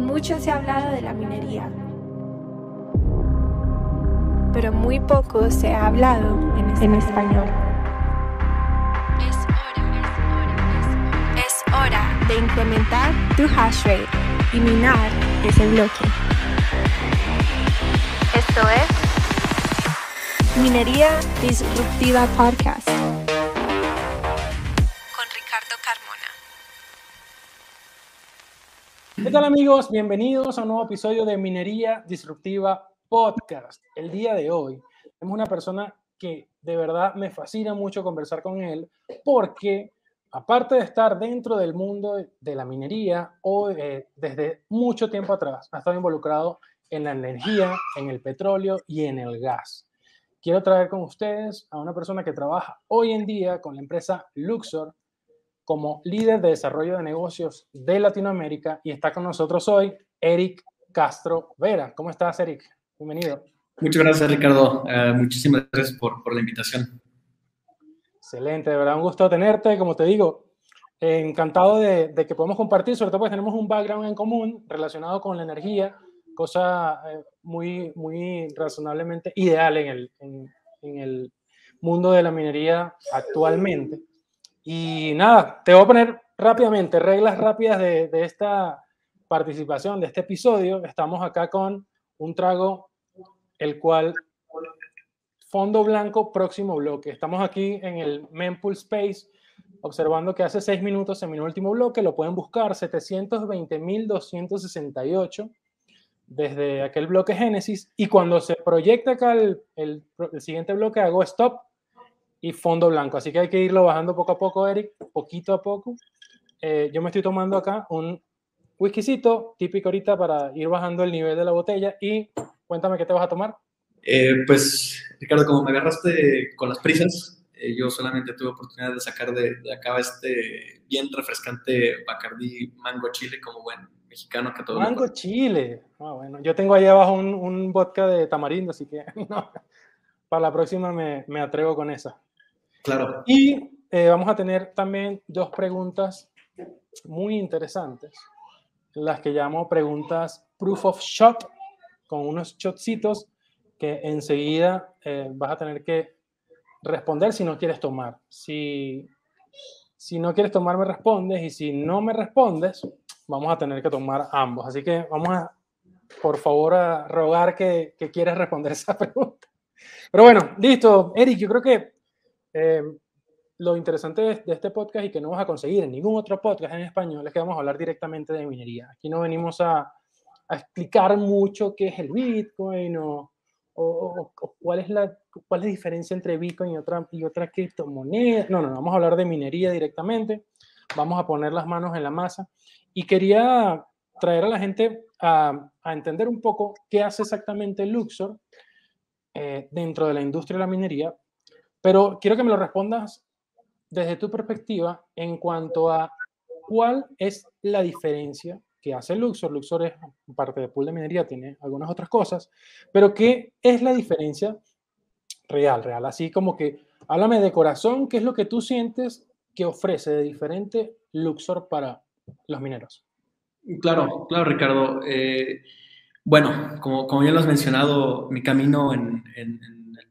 Mucho se ha hablado de la minería, pero muy poco se ha hablado en español. Es hora, es hora de incrementar tu hash rate y minar ese bloque. Esto es Minería Disruptiva Podcast ¿Qué tal amigos? Bienvenidos a un nuevo episodio de Minería Disruptiva Podcast. El día de hoy tenemos una persona que de verdad me fascina mucho conversar con él porque aparte de estar dentro del mundo de la minería o eh, desde mucho tiempo atrás ha estado involucrado en la energía, en el petróleo y en el gas. Quiero traer con ustedes a una persona que trabaja hoy en día con la empresa Luxor como líder de desarrollo de negocios de Latinoamérica y está con nosotros hoy Eric Castro Vera. ¿Cómo estás, Eric? Bienvenido. Muchas gracias, Ricardo. Uh, muchísimas gracias por, por, la invitación. Excelente, de verdad, un gusto tenerte. Como te digo, eh, encantado de, de, que podamos compartir, sobre todo porque tenemos un background en común relacionado con la energía, cosa eh, muy, muy razonablemente ideal en el, en, en el mundo de la minería actualmente. Y nada, te voy a poner rápidamente reglas rápidas de, esta participación, de este episodio. Estamos acá con un trago, el cual, fondo blanco, próximo bloque. Estamos aquí en el Mempool Space, observando que hace seis minutos en mi último bloque, lo pueden buscar, 720.268 desde aquel bloque Génesis. Y cuando se proyecta acá el siguiente bloque, hago stop y fondo blanco. Así que hay que irlo bajando poco a poco, Eric, poquito a poco. Eh, yo me estoy tomando acá un whiskycito típico ahorita para ir bajando el nivel de la botella y cuéntame qué te vas a tomar. Eh, pues, Ricardo, como me agarraste con las prisas, eh, yo solamente tuve oportunidad de sacar de, de, acá este bien refrescante Bacardí Mango Chile como buen mexicano que todo. Mango Chile. Ah, bueno, yo tengo ahí abajo un, un vodka de tamarindo, así que no, para la próxima me, me atrevo con esa. Claro. Y eh, vamos a tener también dos preguntas muy interesantes, las que llamo preguntas proof of shot, con unos shotcitos que enseguida eh, vas a tener que responder si no quieres tomar. Si, si no quieres tomar, me respondes, y si no me respondes, vamos a tener que tomar ambos. Así que vamos a, por favor, a rogar que, que quieras responder esa pregunta. Pero bueno, listo. Eric, yo creo que eh, lo interesante de, este podcast y que no vas a conseguir en ningún otro podcast en español es que vamos a hablar directamente de minería. Aquí no venimos a, explicar mucho qué es el Bitcoin o, cuál, es la, cuál es diferencia entre Bitcoin y otra, y otra criptomoneda. No, no, vamos a hablar de minería directamente. Vamos a poner las manos en la masa. Y quería traer a la gente a, a entender un poco qué hace exactamente Luxor eh, dentro de la industria de la minería, pero quiero que me lo respondas desde tu perspectiva en cuanto a cuál es la diferencia que hace Luxor. Luxor es parte de pool de minería, tiene algunas otras cosas, pero ¿qué es la diferencia real, real? Así como que háblame de corazón, ¿qué es lo que tú sientes que ofrece de diferente Luxor para los mineros? Claro, claro, Ricardo. Eh, bueno, como, como, ya lo has mencionado, mi camino en, en,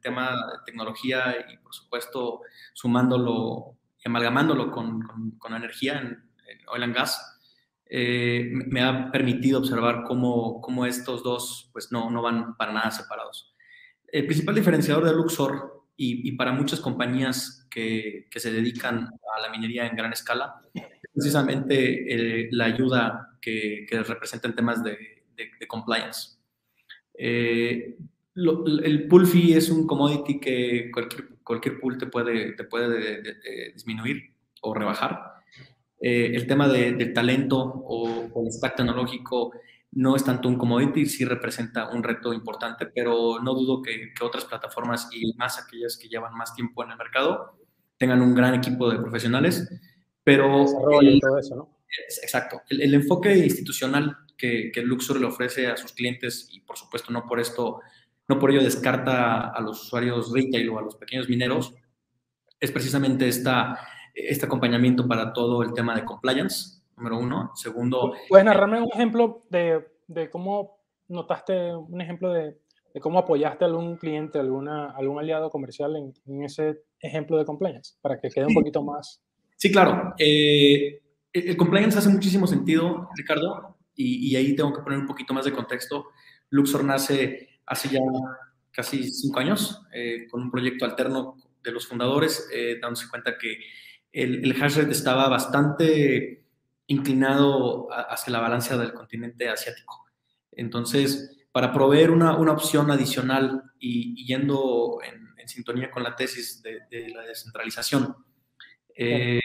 tema de tecnología y, por supuesto, sumándolo amalgamándolo con, con, con energía en, en, oil and gas, eh, me ha permitido observar cómo, cómo estos dos pues, no, no, van para nada separados. El principal diferenciador de Luxor y, y para muchas compañías que, que, se dedican a la minería en gran escala es precisamente eh, la ayuda que, que representa en temas de de, de compliance. Eh, lo, el pool fee es un commodity que cualquier, cualquier pool te puede, te puede de, de, disminuir o rebajar. Eh, el tema del talento o, o, el stack tecnológico no es tanto un commodity, sí representa un reto importante, pero no dudo que, que otras plataformas y más aquellas que llevan más tiempo en el mercado tengan un gran equipo de profesionales, pero... El, todo eso, ¿no? Exacto. El, el enfoque institucional que, que, Luxor le ofrece a sus clientes y por supuesto no por esto, no por ello descarta a los usuarios retail o a los pequeños mineros, es precisamente esta, este acompañamiento para todo el tema de compliance, número uno. Segundo... ¿Puedes narrarme un ejemplo de, de cómo notaste, un ejemplo de, de, cómo apoyaste a algún cliente, alguna, algún aliado comercial en, en ese ejemplo de compliance, para que quede un poquito más... Sí, claro. Eh, el compliance hace muchísimo sentido, Ricardo, y, y, ahí tengo que poner un poquito más de contexto. Luxor nace hace ya casi cinco años eh, con un proyecto alterno de los fundadores, eh, dándose cuenta que el, el hash rate estaba bastante inclinado hacia la balanza del continente asiático. Entonces, para proveer una, una opción adicional y, yendo en, sintonía con la tesis de, de la descentralización, eh,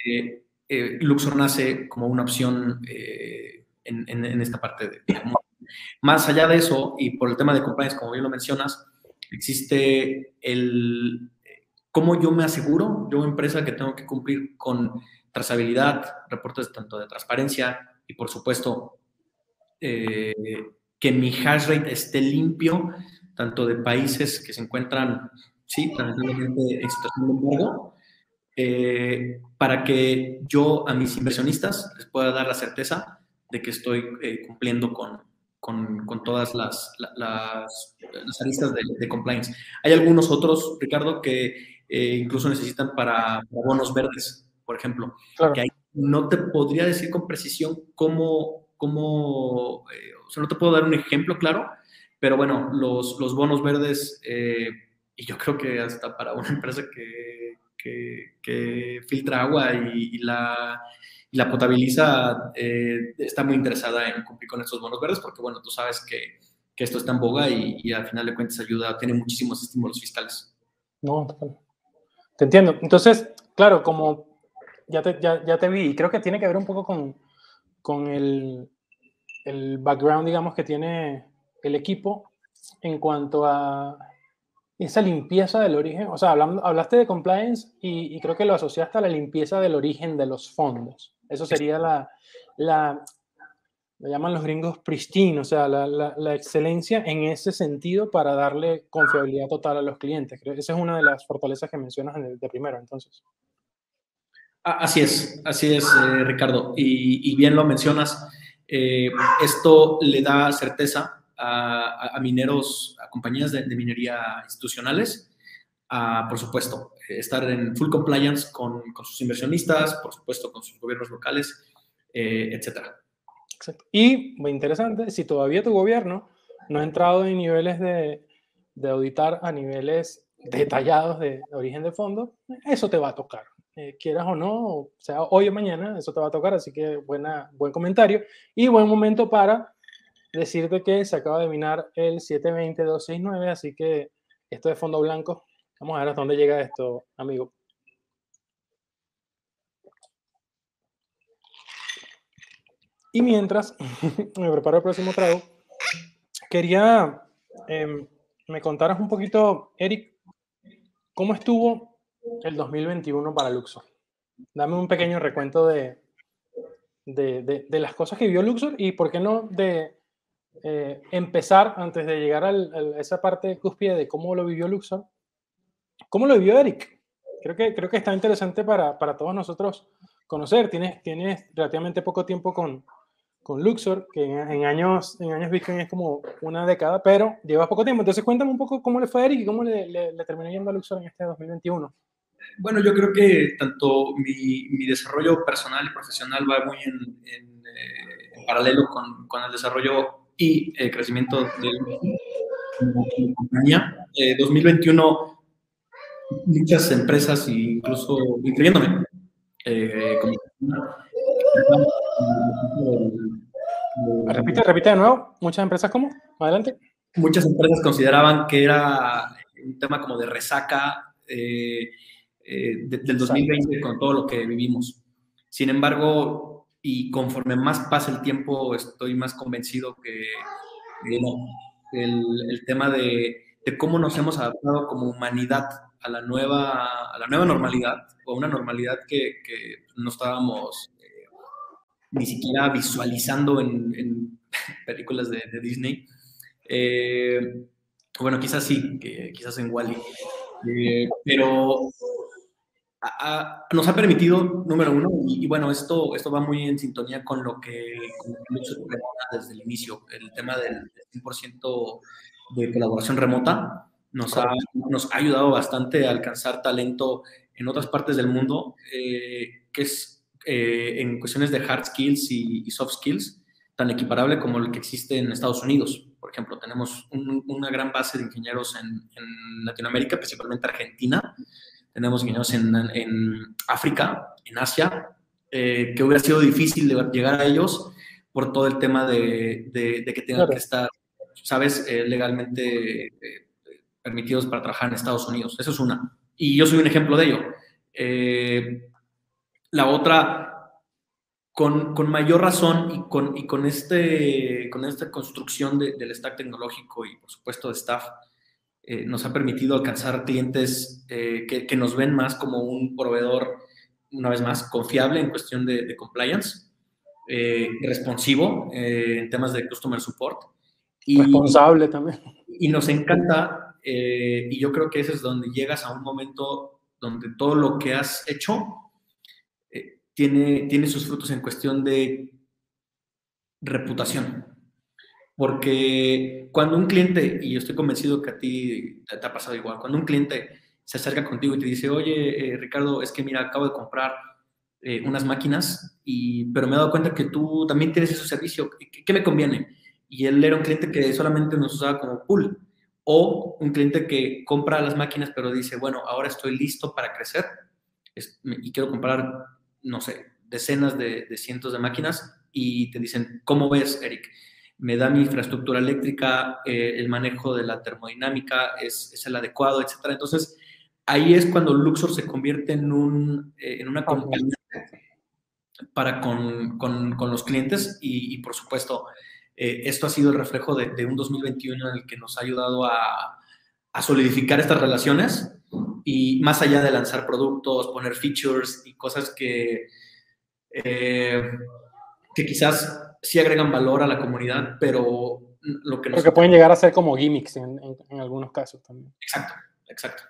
eh, Luxor nace como una opción en, en, esta parte de, Más allá de eso, y por el tema de compliance, como bien lo mencionas, existe el cómo yo me aseguro, yo empresa que tengo que cumplir con trazabilidad, reportes tanto de transparencia y por supuesto eh, que mi hash rate esté limpio, tanto de países que se encuentran, sí, lamentablemente en situación de embargo, eh, para que yo a mis inversionistas les pueda dar la certeza de que estoy eh, cumpliendo con, con, con, todas las, las, las aristas de, de, compliance. Hay algunos otros, Ricardo, que eh, incluso necesitan para, para, bonos verdes, por ejemplo, claro. que ahí no te podría decir con precisión cómo, cómo eh, o sea, no te puedo dar un ejemplo claro, pero bueno, los, los bonos verdes, eh, y yo creo que hasta para una empresa que, que, que filtra agua y, y, la, y la potabiliza, eh, está muy interesada en cumplir con estos bonos verdes, porque bueno, tú sabes que, esto está en boga y, al final de cuentas ayuda, tiene muchísimos estímulos fiscales. No, te entiendo. Entonces, claro, como ya te, vi, y creo que tiene que ver un poco con, el background, digamos, que tiene el equipo en cuanto a esa limpieza del origen, o sea, hablando, hablaste de compliance y, y, creo que lo asociaste a la limpieza del origen de los fondos. Eso sería la, la lo llaman los gringos pristine, o sea, la, la, excelencia en ese sentido para darle confiabilidad total a los clientes. Creo que esa es una de las fortalezas que mencionas de, de primero, entonces. Así es, así es, eh, Ricardo. Y, bien lo mencionas. Eh, esto le da certeza a, a mineros, a compañías de minería institucionales, a, por supuesto, estar en full compliance con, con, sus inversionistas, por supuesto, con sus gobiernos locales, eh, etcétera. Exacto. Y, muy interesante, si todavía tu gobierno no ha entrado en niveles de, de auditar a niveles detallados de, de, origen de fondo, eso te va a tocar. Eh, quieras o no, o sea, hoy o mañana, eso te va a tocar, así que buena, buen comentario y buen momento para decirte que se acaba de minar el 720-269, así que esto de fondo blanco, vamos a ver hasta dónde llega esto, amigo. Y mientras me preparo el próximo trago, quería eh, me contaras un poquito, Eric, cómo estuvo el 2021 para Luxor. Dame un pequeño recuento de, de, las cosas que vio Luxor y, ¿por qué no?, de eh, empezar antes de llegar a esa parte cúspide de cómo lo vivió Luxor. ¿Cómo lo vivió Eric? Creo que, creo que está interesante para, para todos nosotros conocer. Tienes, tienes relativamente poco tiempo con, con Luxor, que en, en, años, en años Bitcoin es como una década, pero lleva poco tiempo. Entonces cuéntame un poco cómo le fue a Eric y cómo le, le, le terminó yendo a Luxor en este 2021. Bueno, yo creo que tanto mi, mi desarrollo personal y profesional va muy en, en, eh, en paralelo con, con, el desarrollo y el crecimiento de la compañía. Eh, 2021, muchas empresas, incluso incluyéndome, eh, como Repite, repite de nuevo. Muchas empresas, ¿cómo? Adelante. Muchas empresas consideraban que era un tema como de resaca eh, eh, de, del 2020 con todo lo que vivimos. Sin embargo, y conforme más pasa el tiempo, estoy más convencido que, no. El, el tema de, de, cómo nos hemos adaptado como humanidad a la nueva, a la nueva normalidad, o una normalidad que, que no estábamos ni siquiera visualizando en, en películas de, de Disney. Eh, bueno, quizás sí, que, quizás en Wally. -E. Eh, pero nos ha permitido, número uno, y, bueno, esto, esto va muy en sintonía con lo que con desde el inicio, el tema del 100% de colaboración remota nos ha, nos ha ayudado bastante a alcanzar talento en otras partes del mundo, eh, que es eh, en cuestiones de hard skills y, soft skills, tan equiparable como el que existe en Estados Unidos. Por ejemplo, tenemos una gran base de ingenieros en, en Latinoamérica, principalmente Argentina, tenemos ingenieros en, en África, en Asia, eh, que hubiera sido difícil llegar a ellos por todo el tema de, de, que tengan que estar, sabes, eh, legalmente eh, permitidos para trabajar en Estados Unidos. Eso es una. Y yo soy un ejemplo de ello. la otra, con, con, mayor razón y con, y con, este, con esta construcción del stack tecnológico y, por supuesto, de staff, eh, nos ha permitido alcanzar clientes eh, que, nos ven más como un proveedor, una vez más, confiable en cuestión de, compliance, eh, responsivo en temas de customer support. Y, Responsable también. Y nos encanta, y yo creo que ese es donde llegas a un momento donde todo lo que has hecho tiene, tiene sus frutos en cuestión de reputación. Porque cuando un cliente, y yo estoy convencido que a ti te, ha pasado igual, cuando un cliente se acerca contigo y te dice, oye, eh, Ricardo, es que mira, acabo de comprar eh, unas máquinas, y, pero me he dado cuenta que tú también tienes ese servicio, ¿qué, me conviene? Y él era un cliente que solamente nos usaba como pool, o un cliente que compra las máquinas, pero dice, bueno, ahora estoy listo para crecer y quiero comprar, no sé, decenas de, de cientos de máquinas, y te dicen, ¿cómo ves, Eric? me da mi infraestructura eléctrica, eh, el manejo de la termodinámica es, es, el adecuado, etc. Entonces, ahí es cuando Luxor se convierte en, un, eh, en una compañía para con, con, con, los clientes y, por supuesto, eh, esto ha sido el reflejo de, de, un 2021 en el que nos ha ayudado a, a solidificar estas relaciones y más allá de lanzar productos, poner features y cosas que, que quizás sí agregan valor a la comunidad, pero lo que nos... Porque pueden llegar a ser como gimmicks en, en, algunos casos también. Exacto, exacto.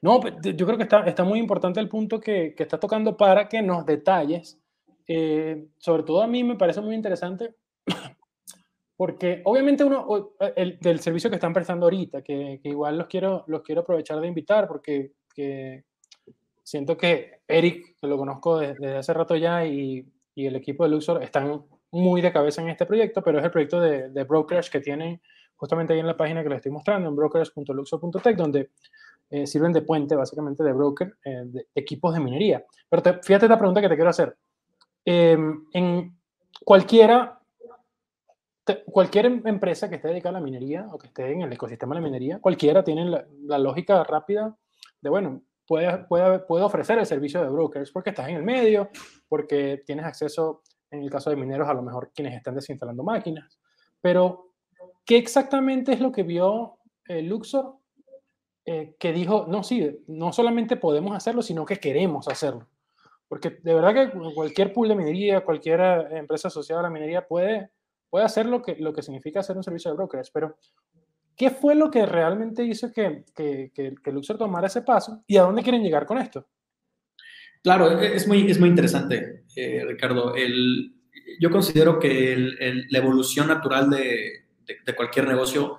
No, yo creo que está, está muy importante el punto que, que está tocando para que nos detalles. Eh, sobre todo a mí me parece muy interesante porque obviamente uno, el, del servicio que están prestando ahorita, que, que, igual los quiero, los quiero aprovechar de invitar porque que siento que Eric, que lo conozco desde, desde hace rato ya, y, y, el equipo de Luxor están muy de cabeza en este proyecto, pero es el proyecto de, de brokerage que tienen justamente ahí en la página que les estoy mostrando, en brokers.luxo.tech, donde eh, sirven de puente básicamente de broker eh, de equipos de minería. Pero fíjate esta pregunta que te quiero hacer. Em, en cualquiera, cualquier em, empresa que esté dedicada a la minería o que esté en el ecosistema de la minería, cualquiera tiene la, lógica rápida de, bueno, puede, puede, puede ofrecer el servicio de brokers porque estás en el medio, porque tienes acceso en el caso de mineros, a lo mejor quienes están desinstalando máquinas. Pero, ¿qué exactamente es lo que vio eh, Luxor eh, que dijo, no, sí, no solamente podemos hacerlo, sino que queremos hacerlo? Porque de verdad que cualquier pool de minería, cualquier eh, empresa asociada a la minería puede, puede hacer lo que, lo que significa hacer un servicio de brokers, pero ¿qué fue lo que realmente hizo que, que, que Luxor tomara ese paso y a dónde quieren llegar con esto? Claro, e, es muy, es muy interesante, eh, Ricardo. El, yo considero que el, la evolución natural de, de, cualquier negocio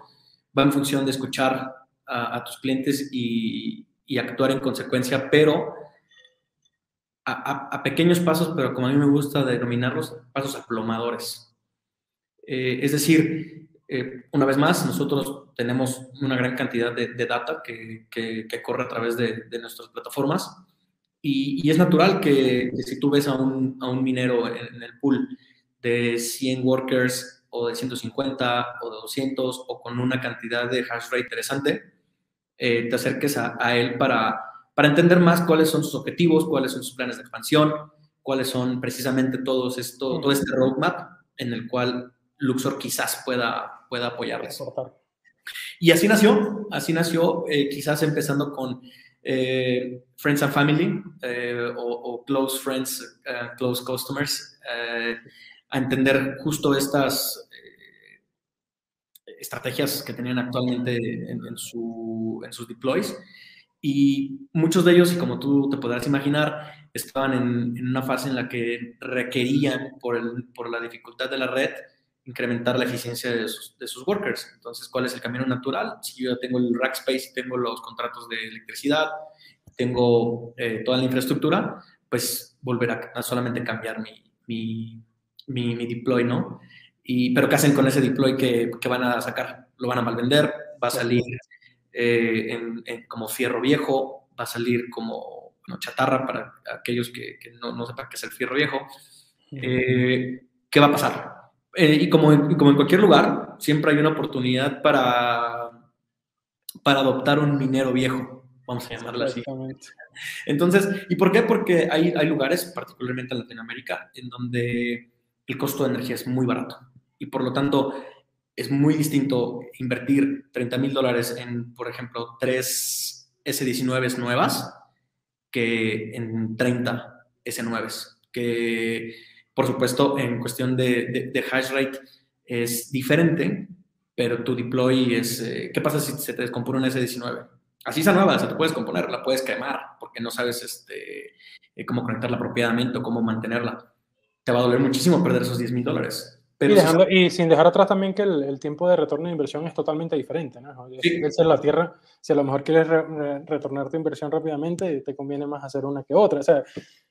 va en función de escuchar a, tus clientes y, y, actuar en consecuencia, pero a, a, pequeños pasos, pero como a mí me gusta denominarlos, pasos aplomadores. Eh, es decir, eh, una vez más, nosotros tenemos una gran cantidad de, de data que, corre a través de, nuestras plataformas. Y, es natural que, si tú ves a un, minero en, el pool de 100 workers o de 150 o de 200 o con una cantidad de hash rate interesante, eh, te acerques a, a, él para, para entender más cuáles son sus objetivos, cuáles son sus planes de expansión, cuáles son precisamente todos esto, todo este roadmap en el cual Luxor quizás pueda, pueda apoyarles. Y así nació, así nació, eh, quizás empezando con eh, friends and family eh, o, close friends, eh, close customers, a entender justo estas estrategias que tenían actualmente en, su, en sus deploys y muchos de ellos, y como tú te podrás imaginar, estaban en, una fase en la que requerían, por, el, por, la dificultad de la red, incrementar la eficiencia de sus, de sus, workers. Entonces, ¿cuál es el camino natural? Si yo ya tengo el rack space, tengo los contratos de electricidad, tengo eh, toda la infraestructura, pues volver a, solamente cambiar mi, mi, mi, deploy, ¿no? Y, pero ¿qué hacen con ese deploy que, que van a sacar? Lo van a malvender, va a salir eh, en, como fierro viejo, va a salir como chatarra para aquellos que, no, no, sepan qué es el fierro viejo. Eh, ¿Qué va a pasar? Eh, y, como en, como en cualquier lugar, siempre hay una oportunidad para, para adoptar un minero viejo, vamos a llamarlo así. Entonces, ¿y por qué? Porque hay, hay lugares, particularmente en Latinoamérica, en donde el costo de energía es muy barato. Y por lo tanto, es muy distinto invertir 30 mil dólares en, por ejemplo, tres S19 nuevas que en 30 S9s, que por supuesto en cuestión de, de, hash rate es diferente, pero tu deploy es, eh, ¿qué pasa si se te descompone un S19? Así esa nueva, se te puedes componer, la puedes quemar, porque no sabes este, eh, cómo conectarla apropiadamente o cómo mantenerla. Te va a doler muchísimo perder esos 10 mil dólares y, sin dejar atrás también que el, tiempo de retorno de inversión es totalmente diferente. ¿no? Sí. la tierra, si a lo mejor quieres retornar tu inversión rápidamente, te conviene más hacer una que otra. O sea,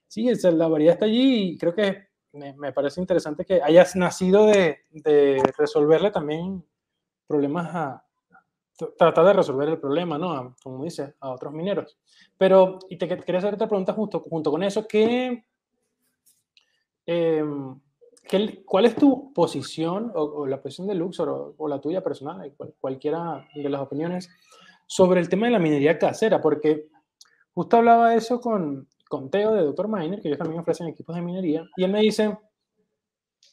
sí, la variedad está allí y creo que me, me parece interesante que hayas nacido de, de, resolverle también problemas a, tratar de resolver el problema, ¿no? como dices, a otros mineros. Pero, y te quería hacer otra pregunta justo, junto con eso, ¿qué, eh, ¿Cuál es tu posición o, la posición de Luxor o, la tuya personal, cualquiera de las opiniones, sobre el tema de la minería casera? Porque justo hablaba eso con, con Teo de Dr. Miner, que ellos también ofrecen equipos de minería, y él me dice,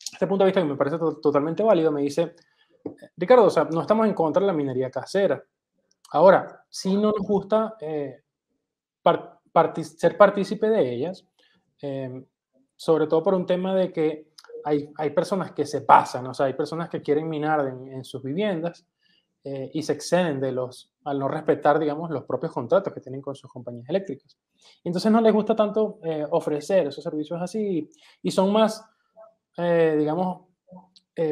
este punto de vista que me parece totalmente válido, me dice, Ricardo, o sea, no estamos en contra de la minería casera. Ahora, sí no nos gusta eh, ser partícipe de ellas, eh, sobre todo por un tema de que hay, hay, personas que se pasan, o sea, hay personas que quieren minar en, sus viviendas eh, y se exceden de los, al no respetar, digamos, los propios contratos que tienen con sus compañías eléctricas. Entonces no les gusta tanto eh, ofrecer esos servicios así y son más, eh, digamos,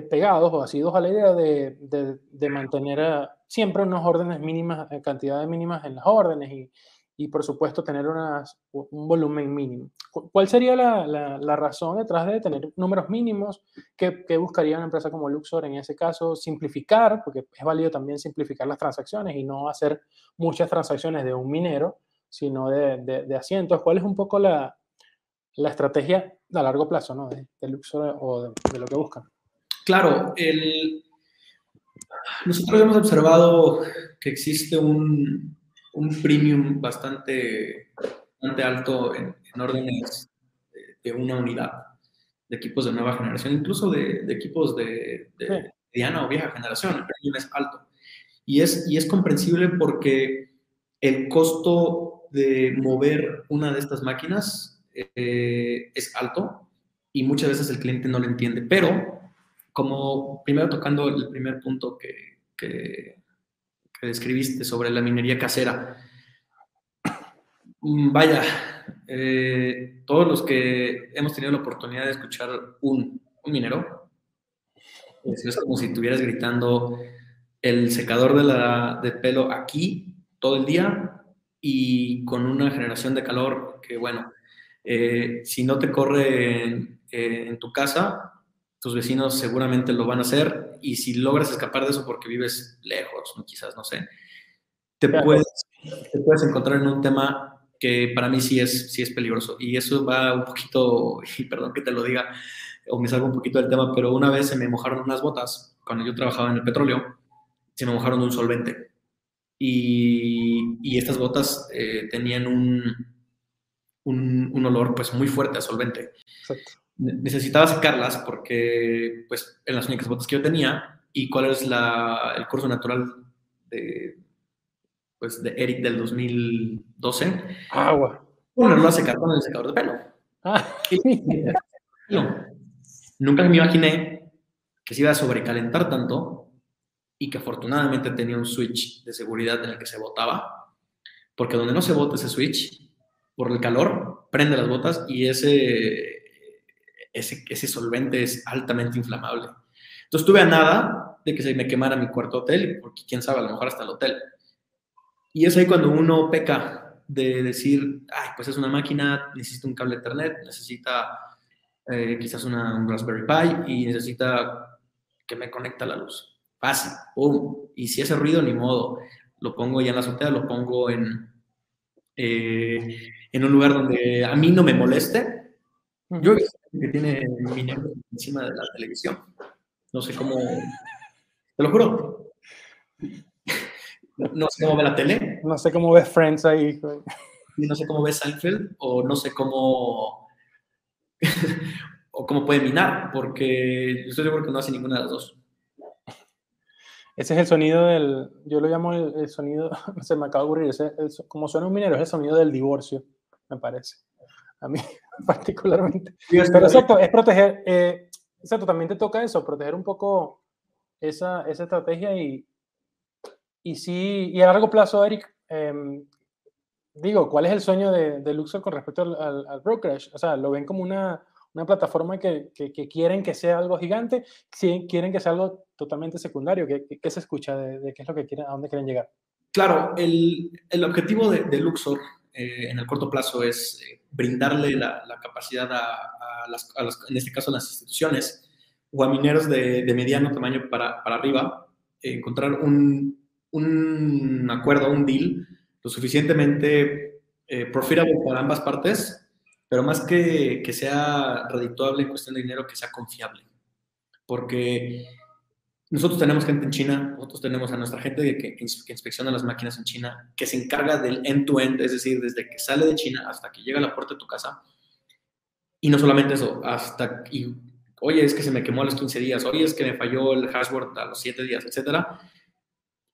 pegados o asidos a la idea de, de, de mantener siempre unas órdenes mínimas, cantidades mínimas en las órdenes y, y por supuesto tener un volumen mínimo. ¿Cuál sería la, la, razón detrás de tener números mínimos? ¿Qué, ¿Qué, buscaría una empresa como Luxor en ese caso? Simplificar, porque es válido también simplificar las transacciones y no hacer muchas transacciones de un minero, sino de, de, asientos. ¿Cuál es un poco la, la, estrategia a largo plazo ¿no? de, Luxor o de, lo que buscan? Claro, el... nosotros hemos observado que existe un, un premium bastante, bastante alto en, órdenes de, una unidad, de equipos de nueva generación, incluso de, equipos de, de mediana o vieja generación, el premium es alto. Y es, y es comprensible porque el costo de mover una de estas máquinas eh, es alto y muchas veces el cliente no lo entiende. Pero, como primero tocando el primer punto que, que, que describiste sobre la minería casera. Mm, vaya, eh, todos los que hemos tenido la oportunidad de escuchar un, minero, es como si estuvieras gritando el secador de, la, de pelo aquí todo el día y con una generación de calor que, bueno, eh, si no te corre en, en tu casa, tus vecinos seguramente lo van a hacer y si logras escapar de eso porque vives lejos, quizás, no sé, te, puedes, te puedes encontrar en un tema que para mí sí es, sí es peligroso. Y eso va un poquito, y perdón que te lo diga, o me salgo un poquito del tema, pero una vez se me mojaron unas botas, cuando yo trabajaba en el petróleo, se me mojaron un solvente. Y, y estas botas eh, tenían un, un, un, olor pues muy fuerte a solvente. Exacto necesitaba sacarlas porque pues en las únicas botas que yo tenía y cuál es la, el curso natural de, pues, de Eric del 2012. Agua. Ponerlo a secar con el secador de pelo. Ah. nunca me imaginé que se iba a sobrecalentar tanto y que afortunadamente tenía un switch de seguridad en el que se botaba porque donde no se bota ese switch, por el calor, prende las botas y ese, ese, ese solvente es altamente inflamable. Entonces tuve a nada de que se me quemara mi cuarto hotel, porque quién sabe, a lo mejor hasta el hotel. Y es ahí cuando uno peca de decir, ay, pues es una máquina, necesita un cable Ethernet, necesita eh, quizás una, un Raspberry Pi y necesita que me conecte a la luz. Fácil, ¡pum! Y si hace ruido, ni modo. Lo pongo ya en la azotea, lo pongo en, eh, en un lugar donde a mí no me moleste. Yo he visto que tiene mi encima de la televisión. No sé cómo. Te lo juro. No sé cómo ve la tele. No sé cómo ves Friends ahí. No sé cómo ve Seinfeld o no sé cómo. o cómo puede minar, porque estoy seguro que no hace ninguna de las dos. Ese es el sonido del, yo lo llamo el, sonido, se me acaba de ocurrir, ese, como suena un minero, es el sonido del divorcio, me parece. A mí particularmente. Pero exacto, es proteger, eh, exacto, también te toca eso, proteger un poco esa, esa estrategia y, y sí, y a largo plazo, Eric, em, digo, ¿cuál es el sueño de, de Luxor con respecto al, al, brokerage? O sea, ¿lo ven como una, una plataforma que, que, que, quieren que sea algo gigante? ¿Quieren que sea algo totalmente secundario? ¿Qué, qué se escucha de, de, qué es lo que quieren, a dónde quieren llegar? Claro, el, el objetivo de, de Luxor eh, en el corto plazo es eh, brindarle la, la capacidad a, a, las, a, las, en este caso, a las instituciones o a mineros de, de mediano tamaño para, para arriba, eh, encontrar un, un acuerdo, un deal lo suficientemente eh, profitable para ambas partes, pero más que que sea redituable en cuestión de dinero, que sea confiable. Porque nosotros tenemos gente en China, nosotros tenemos a nuestra gente que, que, que inspecciona las máquinas en China, que se encarga del end-to-end, -end, es decir, desde que sale de China hasta que llega a la puerta de tu casa. Y no solamente eso, hasta, y, oye, es que se me quemó a los 15 días, oye, es que me falló el hashboard a los 7 días, etcétera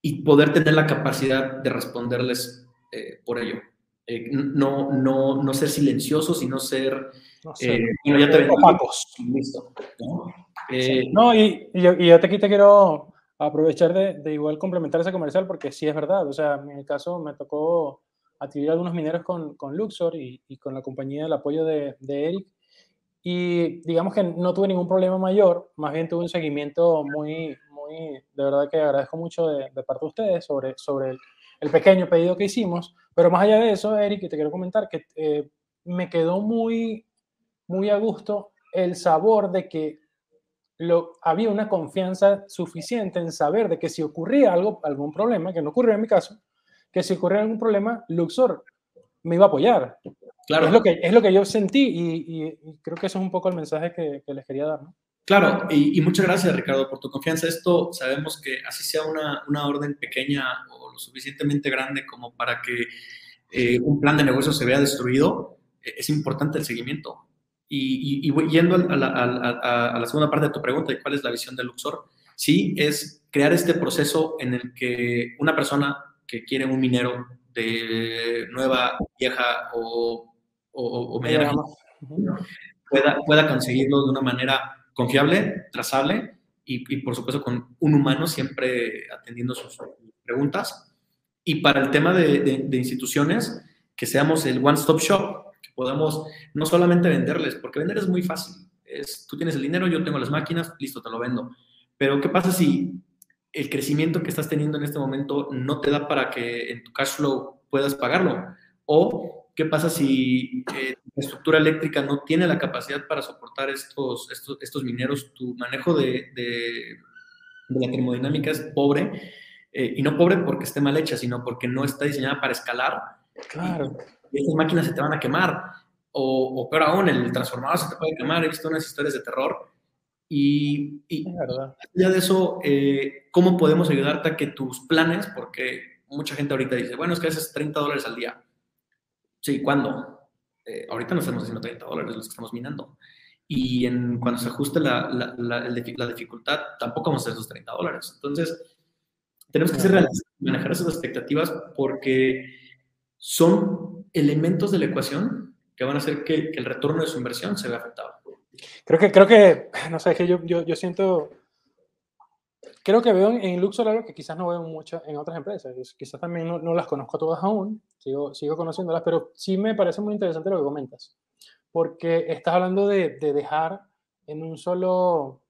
y poder tener la capacidad de responderles eh, por ello. Eh, no, no, no ser silencioso, sino ser... No, sé, eh, bueno, ya te opacos. Listo. ¿no? Sí. no y, y, yo, y, yo, aquí te quiero aprovechar de, de, igual complementar ese comercial porque sí es verdad. O sea, en el caso me tocó adquirir algunos mineros con, con Luxor y, y, con la compañía del apoyo de, de Eric. Y digamos que no tuve ningún problema mayor, más bien tuve un seguimiento muy, muy, de verdad que agradezco mucho de, de parte de ustedes sobre, sobre el, el, pequeño pedido que hicimos. Pero más allá de eso, Eric, te quiero comentar que eh, me quedó muy, muy a gusto el sabor de que lo, había una confianza suficiente en saber de que si ocurría algo, algún problema, que no ocurrió en mi caso, que si ocurría algún problema, Luxor me iba a apoyar. Claro. Es lo que, es lo que yo sentí y, creo que eso es un poco el mensaje que, que les quería dar. ¿no? Claro, y, y, muchas gracias Ricardo por tu confianza. Esto sabemos que así sea una, una orden pequeña o lo suficientemente grande como para que eh, un plan de negocio se vea destruido, eh, es importante el seguimiento. Y, y yendo a la, a, a la, segunda parte de tu pregunta, de cuál es la visión de Luxor, sí, es crear este proceso en el que una persona que quiere un minero de nueva, vieja o, o, o mediana pueda, pueda conseguirlo de una manera confiable, trazable y, y, por supuesto con un humano siempre atendiendo sus preguntas. Y para el tema de, de, de instituciones, que seamos el one-stop shop, que podamos no solamente venderles, porque vender es muy fácil. Es, tú tienes el dinero, yo tengo las máquinas, listo, te lo vendo. Pero ¿qué pasa si el crecimiento que estás teniendo en este momento no te da para que en tu cash flow puedas pagarlo? O ¿qué pasa si eh, la estructura eléctrica no tiene la capacidad para soportar estos, estos, estos mineros? Tu manejo de, de, de la termodinámica es pobre, eh, y no pobre porque esté mal hecha, sino porque no está diseñada para escalar. Claro. Y estas máquinas se te van a quemar, o, o peor aún, el transformador se te puede quemar. He visto unas historias de terror. Y, y ya de eso, eh, ¿cómo podemos ayudarte a que tus planes, porque mucha gente ahorita dice, bueno, es que haces 30 dólares al día Sí, ¿cuándo? Eh, ahorita no estamos haciendo 30 dólares los que estamos minando. Y en, cuando se ajuste la, la, la, la, dificultad, tampoco vamos a hacer esos 30 dólares. Entonces, tenemos que ser realistas, manejar esas expectativas porque son elementos de la ecuación que van a hacer que, que el retorno de su inversión se vea afectado. Creo que, creo que no sé, es que yo, yo, yo siento creo que veo en Luxor algo que quizás no veo mucho en otras empresas. Quizás también no, no, las conozco todas aún, sigo, sigo conociéndolas, pero sí me parece muy interesante lo que comentas, porque estás hablando de, de dejar en un solo,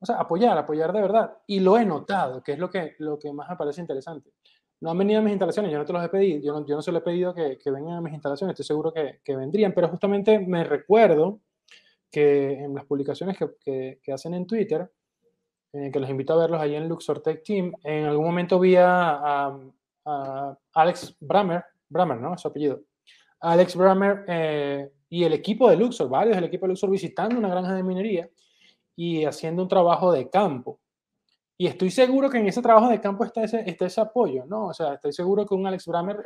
o sea, apoyar, apoyar de verdad. Y lo he notado, que es lo que, lo que más me parece interesante. No han venido a mis instalaciones, yo no te los he pedido, yo no, se los he pedido que, vengan a mis instalaciones, estoy seguro que, vendrían, pero justamente me recuerdo que en las publicaciones que, hacen en Twitter, eh, que los invito a verlos ahí en Luxor Tech Team, en algún momento vi a, Alex Bramer, ¿no? Su apellido. Alex Bramer eh, y el equipo de Luxor, varios del equipo de Luxor visitando una granja de minería y haciendo un trabajo de campo. Y estoy seguro que en ese trabajo de campo está ese, está ese apoyo, ¿no? O sea, estoy seguro que un Alex Bramer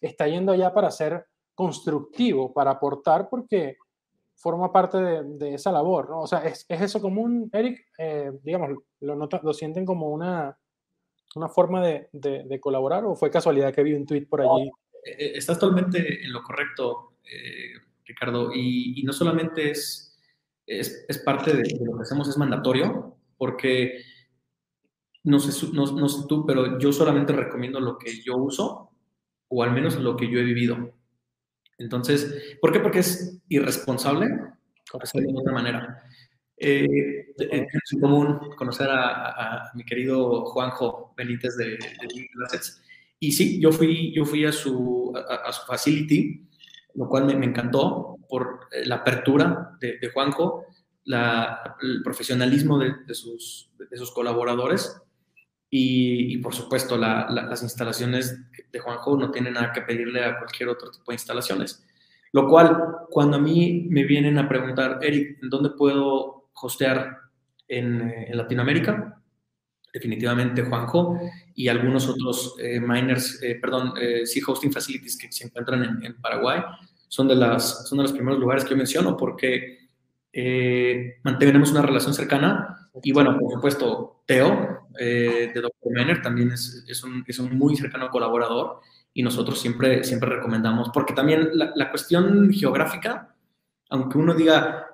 está yendo allá para ser constructivo, para aportar, porque forma parte de, de esa labor, ¿no? O sea, ¿es, es eso común, Eric? Eh, digamos, lo, nota, ¿lo sienten como una, una forma de, de, de, colaborar o fue casualidad que vi un tweet por allí? Eh, eh, estás totalmente en lo correcto, eh, Ricardo, y, y, no solamente es, es, es parte de, de, lo que hacemos, es mandatorio, porque no sé, no, no sé tú, pero yo solamente recomiendo lo que yo uso o al menos lo que yo he vivido. Entonces, ¿por qué? Porque es irresponsable hacerlo de otra manera. Eh, es común conocer a, a, a, mi querido Juanjo Benítez de, de Assets. Y sí, yo fui, yo fui a, su, a, a su facility, lo cual me, me, encantó por la apertura de, de Juanjo, la, el profesionalismo de, de sus, de, sus colaboradores y, y por supuesto la, la, las instalaciones de Juanjo no tienen nada que pedirle a cualquier otro tipo de instalaciones. Lo cual, cuando a mí me vienen a preguntar, Eric, ¿en dónde puedo hostear en, en Latinoamérica? Definitivamente Juanjo y algunos otros eh, miners, eh, perdón, eh, sí, hosting facilities que se encuentran en, en, Paraguay son de, las, son de los primeros lugares que yo menciono porque eh, mantenemos una relación cercana y bueno, por supuesto, Teo eh, de Dr. Miner también es, es, un, es, un, muy cercano colaborador y nosotros siempre, siempre recomendamos, porque también la, la cuestión geográfica, aunque uno diga,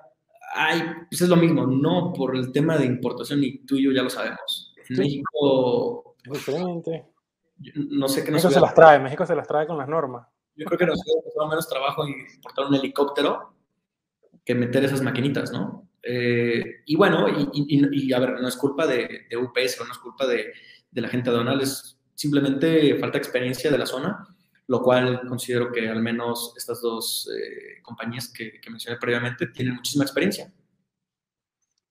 ay, pues es lo mismo, no por el tema de importación y tú y yo ya lo sabemos. En sí. México... Diferente. No sé qué nos México se las trae, México se las trae con las normas. Yo creo que nos queda menos trabajo importar un helicóptero que meter esas maquinitas, ¿no? Eh, y bueno, y, a ver, no es culpa de, de UPS, no es culpa de, de, la gente aduanal, es simplemente falta experiencia de la zona, lo cual considero que al menos estas dos eh, compañías que, que, mencioné previamente tienen muchísima experiencia.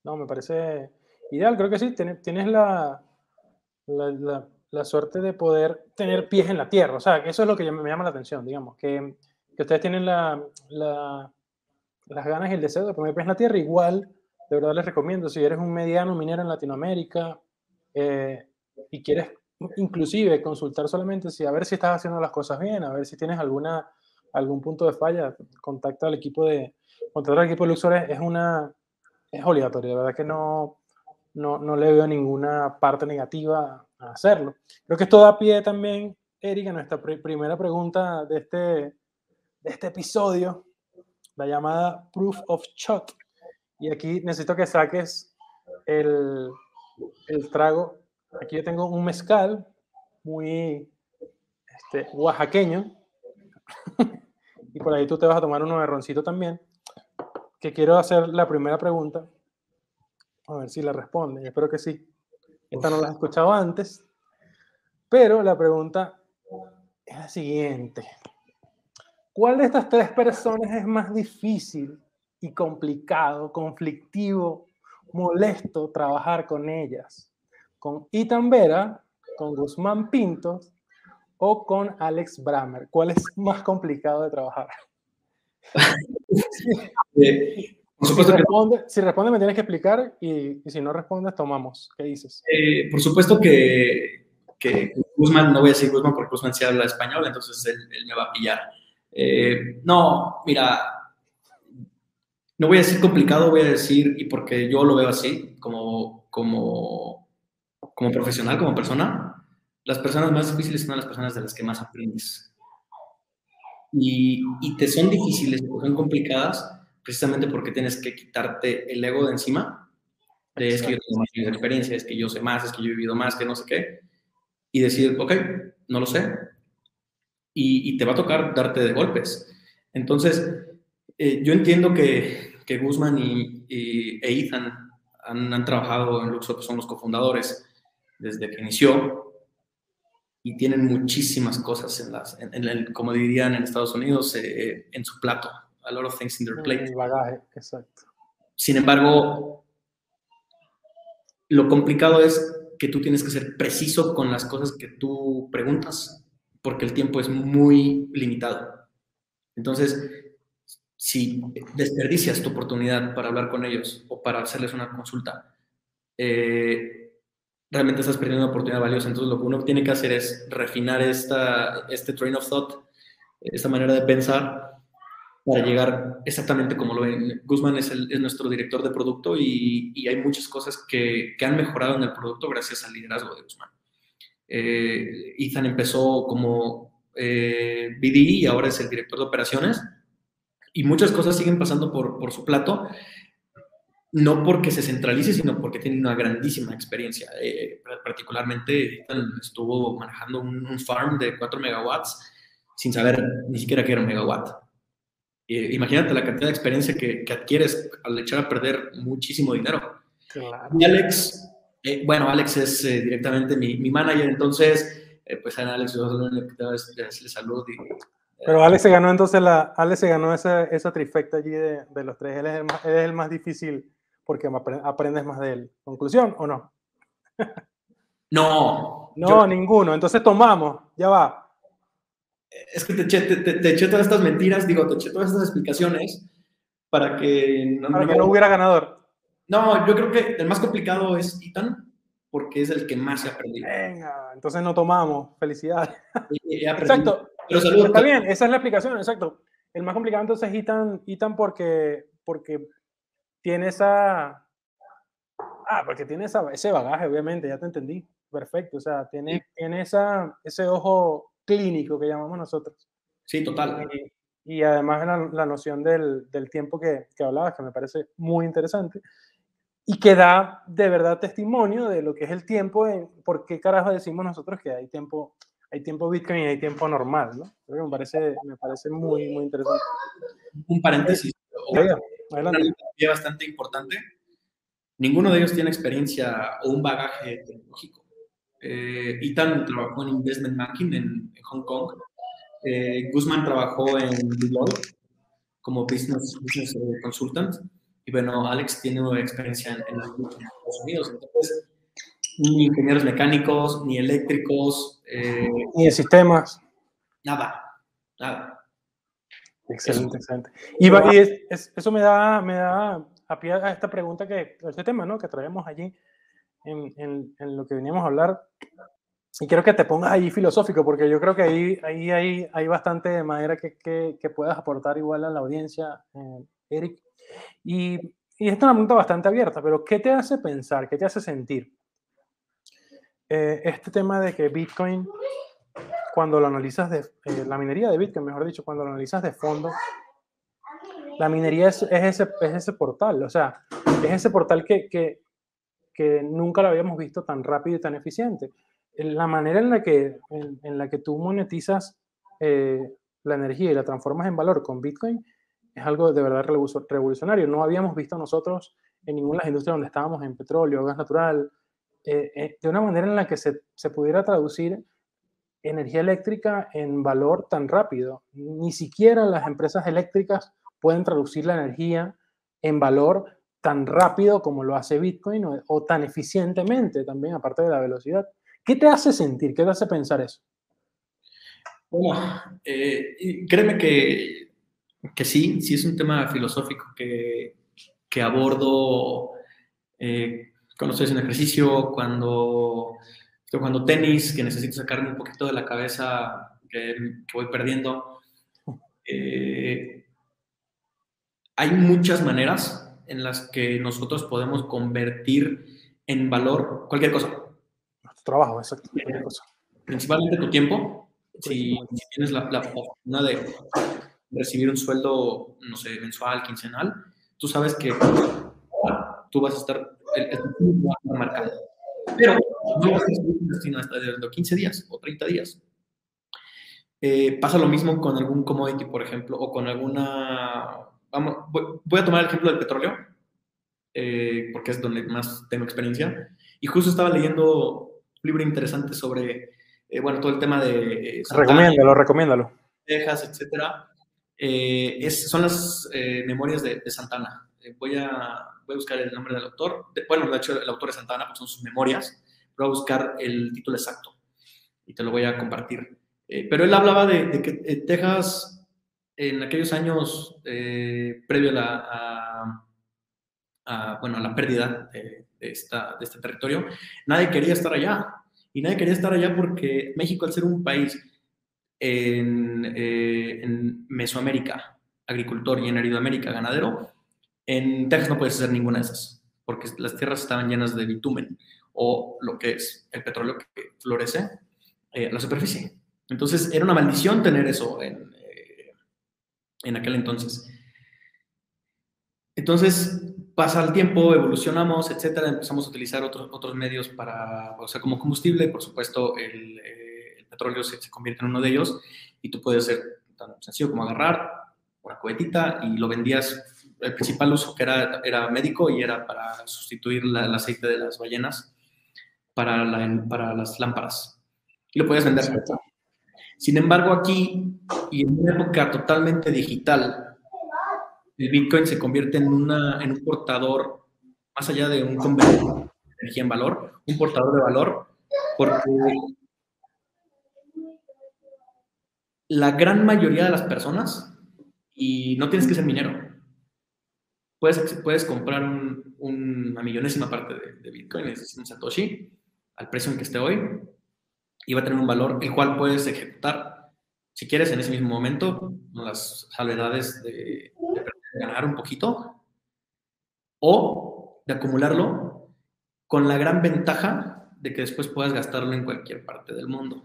No, me parece ideal, creo que sí, tienes, la, la, la, suerte de poder tener pies en la tierra, o sea, eso es lo que me llama la atención, digamos, que, que ustedes tienen la las ganas y el deseo de poner pies en la tierra, igual, de verdad les recomiendo, si eres un mediano minero en Latinoamérica eh, y quieres inclusive consultar solamente si a ver si estás haciendo las cosas bien, a ver si tienes alguna algún punto de falla, contacta al equipo de contactar al equipo de Luxor es, una es obligatorio, de verdad que no, no, no le veo ninguna parte negativa a hacerlo. Creo que esto da pie también, Erika, nuestra pr primera pregunta de este, de este episodio, la llamada Proof of Shot. Y aquí necesito que saques el, el trago. Aquí yo tengo un mezcal muy este, oaxaqueño. y por ahí tú te vas a tomar uno de roncito también. Que quiero hacer la primera pregunta. A ver si la responden. Espero que sí. Esta no la he escuchado antes. Pero la pregunta es la siguiente. ¿Cuál de estas tres personas es más difícil y complicado, conflictivo, molesto trabajar con ellas? ¿Con Ethan Vera, con Guzmán Pintos o con Alex Bramer? ¿Cuál es más complicado de trabajar? eh, por supuesto si, responde, que... si responde me tienes que explicar y, y si no respondes tomamos. ¿Qué dices? Eh, por supuesto que, que, Guzmán, no voy a decir Guzmán porque Guzmán sí habla español, entonces él, él me va a pillar. Eh, no, mira, no voy a decir complicado, voy a decir, y porque yo lo veo así, como, como, como profesional, como persona, las personas más difíciles son las personas de las que más aprendes. Y, y te son difíciles, son complicadas, precisamente porque tienes que quitarte el ego de encima, de es que yo tengo más experiencia, es que yo sé más, es que yo he vivido más, que no sé qué, y decir, ok, no lo sé, y, te va a tocar darte de golpes. Entonces, eh, yo entiendo que, que Guzmán y, e Ethan han, trabajado en Luxor, que son los cofundadores desde que inició y tienen muchísimas cosas en las, en, como dirían en Estados Unidos, eh, en su plato. A lot of things in their plate. El bagaje, exacto. Sin embargo, lo complicado es que tú tienes que ser preciso con las cosas que tú preguntas, porque el tiempo es muy limitado. Entonces, si desperdicias tu oportunidad para hablar con ellos o para hacerles una consulta, eh, realmente estás perdiendo una oportunidad valiosa. Entonces, lo que uno tiene que hacer es refinar esta, este train of thought, esta manera de pensar para llegar exactamente como lo ven. Guzmán es, el, es nuestro director de producto y, y hay muchas cosas que, que, han mejorado en el producto gracias al liderazgo de Guzmán. Eh, Ethan empezó como eh, BD y ahora es el director de operaciones y muchas cosas siguen pasando por, por su plato, no porque se centralice, sino porque tiene una grandísima experiencia. Eh, particularmente Ethan estuvo manejando un, un farm de 4 megawatts sin saber ni siquiera qué era un megawatt imagínate la cantidad de experiencia que, adquieres al echar a perder muchísimo dinero. Y Alex, eh, bueno, Alex es eh, directamente mi, mi, manager, entonces, eh, pues a Alex yo le salud. Pero Alex se ganó entonces la, Alex se ganó esa, esa trifecta allí de, de los tres. Él es, el más, él es el más difícil porque aprendes más de él. ¿Conclusión o no? No. No, ninguno. Entonces tomamos, ya va es que te eché, todas estas mentiras, digo, te eché todas estas explicaciones para que no, para que no hubiera ganador. No, yo creo que el más complicado es Ethan, porque es el que más se ha aprendido. Venga, entonces no tomamos. Felicidades. exacto. Pero Está bien, esa es la explicación, exacto. El más complicado entonces es Ethan, Ethan porque, porque tiene esa... Ah, porque tiene esa, ese bagaje, obviamente, ya te entendí. Perfecto, o sea, tiene, tiene esa, ese ojo clínico que llamamos nosotros. Sí, total. Y, además la, la noción del, del tiempo que, que, hablabas, que me parece muy interesante, y que da de verdad testimonio de lo que es el tiempo, en, por qué carajo decimos nosotros que hay tiempo, hay tiempo Bitcoin y hay tiempo normal, ¿no? Creo que me parece, me parece muy, muy interesante. Un paréntesis, una bastante importante. Ninguno de ellos tiene experiencia o un bagaje tecnológico. Eh, Ethan trabajó en Investment Banking en, Hong Kong. Eh, Guzmán trabajó en Deloitte como Business, business Consultant. Y bueno, Alex tiene experiencia en, en, Estados Unidos. Entonces, ni ingenieros mecánicos, ni eléctricos. Eh, ni de sistemas. Nada, nada. Excelente, excelente. Y, y es, eso me da, me da a pie a esta pregunta que, a este tema, ¿no? Que traemos allí en, en, lo que veníamos a hablar. Y quiero que te pongas ahí filosófico, porque yo creo que ahí, ahí hay, hay bastante manera que, que, que, puedas aportar igual a la audiencia, eh, Eric. Y, y esta es una pregunta bastante abierta, pero ¿qué te hace pensar, qué te hace sentir eh, este tema de que Bitcoin, cuando lo analizas de eh, la minería de Bitcoin, mejor dicho, cuando lo analizas de fondo, la minería es, es, ese, es ese portal, o sea, es ese portal que, que, que nunca lo habíamos visto tan rápido y tan eficiente. La manera en la que, en, la que tú monetizas eh, la energía y la transformas en valor con Bitcoin es algo de verdad revolucionario. No habíamos visto nosotros en ninguna de las industrias donde estábamos, en petróleo, gas natural, eh, eh, de una manera en la que se, se pudiera traducir energía eléctrica en valor tan rápido. Ni siquiera las empresas eléctricas pueden traducir la energía en valor tan rápido como lo hace Bitcoin o, tan eficientemente también, aparte de la velocidad. ¿Qué te hace sentir? ¿Qué te hace pensar eso? Bueno, eh, créeme que, que, sí, sí es un tema filosófico que, que abordo eh, cuando estoy haciendo ejercicio, cuando estoy jugando tenis, que necesito sacarme un poquito de la cabeza que, voy perdiendo. Eh, hay muchas maneras en las que nosotros podemos convertir en valor cualquier cosa. Tu trabajo, exacto. Principalmente tu tiempo. Si, tienes la, la fortuna de recibir un sueldo, no sé, mensual, quincenal, tú sabes que tú vas a estar, el, va a marcado. Pero no vas a estar hasta dentro de 15 días o 30 días. Eh, pasa lo mismo con algún commodity, por ejemplo, o con alguna... Vamos, voy, a tomar el ejemplo del petróleo, eh, porque es donde más tengo experiencia. Y justo estaba leyendo un libro interesante sobre, eh, bueno, todo el tema de... recomiéndalo, recomiéndalo. Texas, etcétera. Es, son las memorias de, Santana. voy, a, voy a buscar el nombre del autor. bueno, de hecho, el autor de Santana, pues son sus memorias. Voy a buscar el título exacto y te lo voy a compartir. Eh, pero él hablaba de, que eh, Texas, en aquellos años eh, previo a la, bueno, la pérdida de, de este territorio, nadie quería estar allá. Y nadie quería estar allá porque México, al ser un país en, en Mesoamérica, agricultor, y en Aridoamérica, ganadero, en Texas no puedes hacer ninguna de esas, porque las tierras estaban llenas de bitumen o lo que es el petróleo que florece a la superficie. Entonces era una maldición tener eso en, eh, en aquel entonces. Entonces pasa el tiempo, evolucionamos, etcétera, empezamos a utilizar otros, otros medios para, o sea, como combustible, por supuesto, el, eh, el petróleo se, se, convierte en uno de ellos y tú puedes ser tan sencillo como agarrar una cubetita y lo vendías. El principal uso que era, era médico y era para sustituir el aceite de las ballenas para, la, para las lámparas. Y lo podías vender. Sin embargo, aquí, y en una época totalmente digital, el Bitcoin se convierte en, una, en un portador, más allá de un convertidor de energía en valor, un portador de valor, porque la gran mayoría de las personas, y no tienes que ser minero, puedes, puedes comprar una millonésima parte de, de Bitcoin, es un Satoshi, al precio en que esté hoy, y va a tener un valor el cual puedes ejecutar, si quieres, en ese mismo momento, las salvedades de, ganar un poquito o de acumularlo con la gran ventaja de que después puedas gastarlo en cualquier parte del mundo.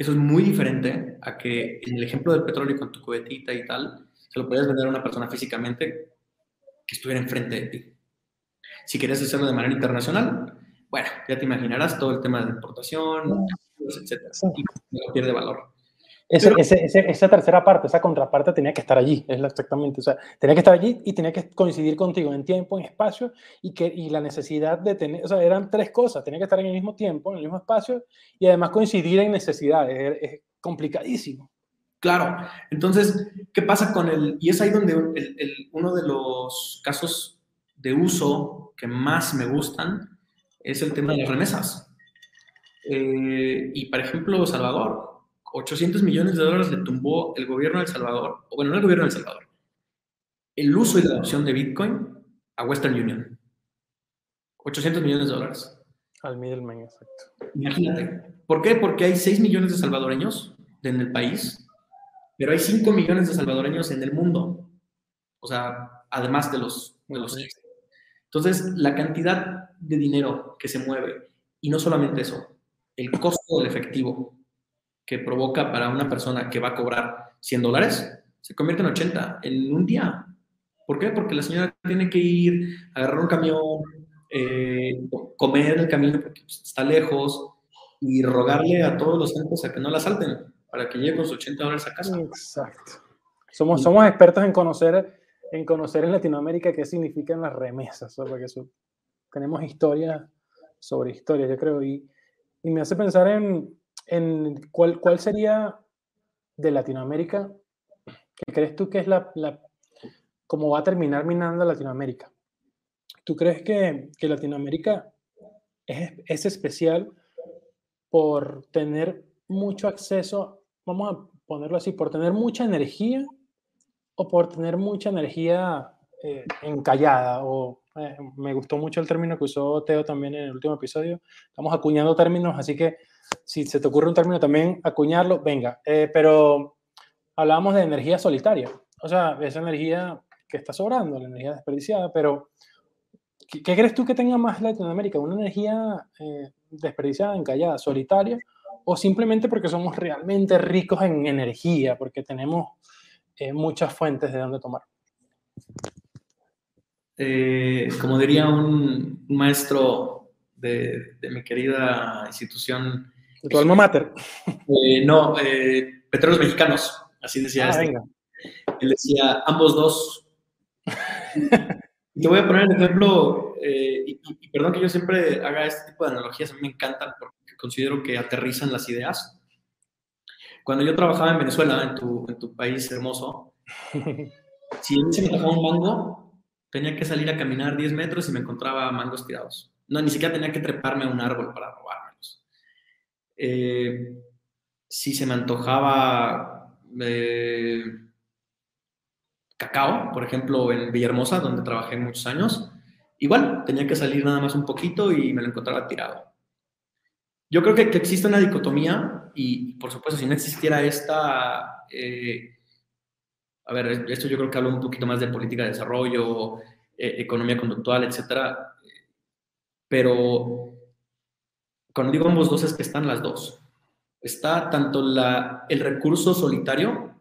Eso es muy diferente a que en el ejemplo del petróleo con tu cubetita y tal, se lo puedes vender a una persona físicamente que estuviera enfrente de ti. Si quieres hacerlo de manera internacional, bueno, ya te imaginarás todo el tema de importación, etcétera, y pierde valor. Esa tercera parte, esa contraparte tenía que estar allí, es exactamente, o sea, tenía que estar allí y tenía que coincidir contigo en tiempo, en espacio y, que, y la necesidad de tener, o sea, eran tres cosas, tenía que estar en el mismo tiempo, en el mismo espacio y además coincidir en necesidades, es, complicadísimo. Claro, entonces, ¿qué pasa con el, y es ahí donde el, uno de los casos de uso que más me gustan es el tema de las remesas. Eh, y, por ejemplo, Salvador, 800 millones de dólares le tumbó el gobierno de El Salvador, o bueno, no el gobierno de El Salvador, el uso y la adopción de Bitcoin a Western Union. 800 millones de dólares. Al middleman, exacto. Imagínate. ¿Por qué? Porque hay 6 millones de salvadoreños en el país, pero hay 5 millones de salvadoreños en el mundo. O sea, además de los, de los entonces, la cantidad de dinero que se mueve, y no solamente eso, el costo del efectivo que provoca para una persona que va a cobrar 100 dólares, se convierte en 80 en un día. ¿Por qué? Porque la señora tiene que ir, agarrar un camión, eh, comer el camino porque está lejos y rogarle a todos los centros a que no la salten para que llegue con sus 80 dólares a casa. Exacto. Somos, somos expertos en conocer en conocer en Latinoamérica qué significan las remesas, porque tenemos historias sobre historias, yo creo, y, y me hace pensar en, en cuál, cuál, sería de Latinoamérica, ¿qué crees tú que es la, la, cómo va a terminar minando Latinoamérica? ¿Tú crees que, que Latinoamérica es, es especial por tener mucho acceso, vamos a ponerlo así, por tener mucha energía o por tener mucha energía eh, encallada. O, eh, me gustó mucho el término que usó Teo también en el último episodio. Estamos acuñando términos, así que si se te ocurre un término también, acuñarlo, venga. Eh, pero hablábamos de energía solitaria, o sea, esa energía que está sobrando, la energía desperdiciada, pero ¿qué, crees tú que tenga más Latinoamérica? ¿Una energía desperdiciada, encallada, solitaria? ¿O simplemente porque somos realmente ricos en energía, porque tenemos eh, muchas fuentes de donde tomar. Eh, como diría un, maestro de, mi querida institución. ¿Tu alma mater? Eh, no, petróleos mexicanos, así decía. Ah, este. venga. Él decía, ambos dos. y te voy a poner el ejemplo, eh, y, perdón que yo siempre haga este tipo de analogías, a mí me encantan porque considero que aterrizan las ideas. Cuando yo trabajaba en Venezuela, en tu, en tu país hermoso, si mí se me un mango, tenía que salir a caminar 10 metros y me encontraba mangos tirados. No, ni siquiera tenía que treparme a un árbol para robármelos. Eh, si se me antojaba eh, cacao, por ejemplo, en Villahermosa, donde trabajé muchos años, igual tenía que salir nada más un poquito y me lo encontraba tirado. Yo creo que, existe una dicotomía y, por supuesto, si no existiera esta... eh, a ver, esto yo creo que habla un poquito más de política de desarrollo, economía conductual, etcétera. Pero cuando digo ambos dos es que están las dos. Está tanto la, el recurso solitario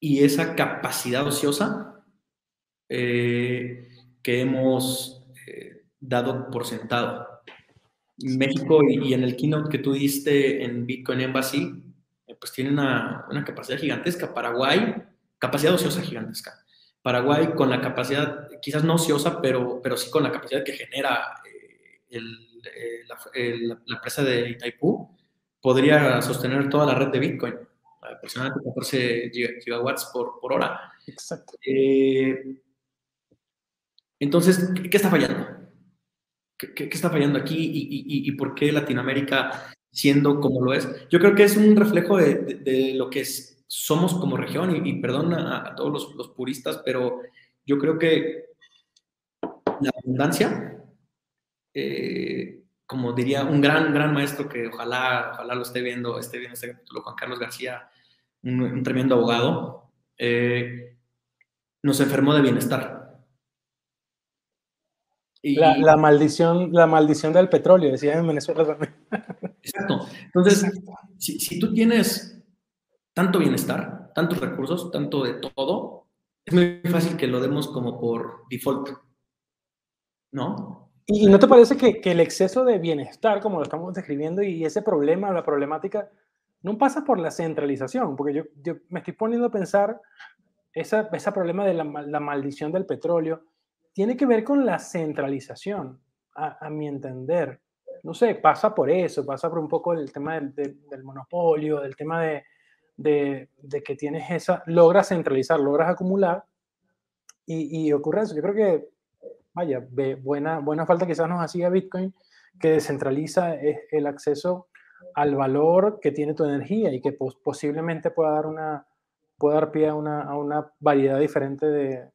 y esa capacidad ociosa eh, que hemos eh, dado por sentado. México y, en el keynote que tú diste en Bitcoin Embassy, eh, pues tiene una capacidad gigantesca. Paraguay, capacidad ociosa gigantesca. Paraguay con la capacidad, quizás no ociosa, pero, pero sí con la capacidad que genera eh, el, eh, la, el, la, empresa de Itaipú, podría sostener toda la red de Bitcoin, aproximadamente 14 gigawatts por, por hora. Exacto. Eh, entonces, ¿qué, ¿qué, está fallando? ¿Qué, ¿Qué, está fallando aquí y, y, y, por qué Latinoamérica siendo como lo es? Yo creo que es un reflejo de, de, de lo que es, somos como región y, y perdón a, a todos los, los, puristas, pero yo creo que la abundancia, eh, como diría un gran, gran maestro que ojalá, ojalá lo esté viendo, esté viendo este capítulo, Juan Carlos García, un, un tremendo abogado, eh, nos enfermó de bienestar. Y, la, la, maldición, la maldición del petróleo, decía en Venezuela también. Exacto. Entonces, exacto. Si, si, tú tienes tanto bienestar, tantos recursos, tanto de todo, es muy fácil que lo demos como por default. ¿No? ¿Y, no te parece que, que, el exceso de bienestar, como lo estamos describiendo, y ese problema, la problemática, no pasa por la centralización? Porque yo, yo me estoy poniendo a pensar ese esa problema de la, la, maldición del petróleo, tiene que ver con la centralización, a, a, mi entender. No sé, pasa por eso, pasa por un poco el tema del, del, del monopolio, del tema de, de, que tienes esa, logras centralizar, logras acumular, y, y ocurre eso. Yo creo que vaya, buena, buena falta quizás nos hacía Bitcoin, que descentraliza el acceso al valor que tiene tu energía y que pos posiblemente pueda dar, una, pueda dar pie a una, a una variedad diferente de,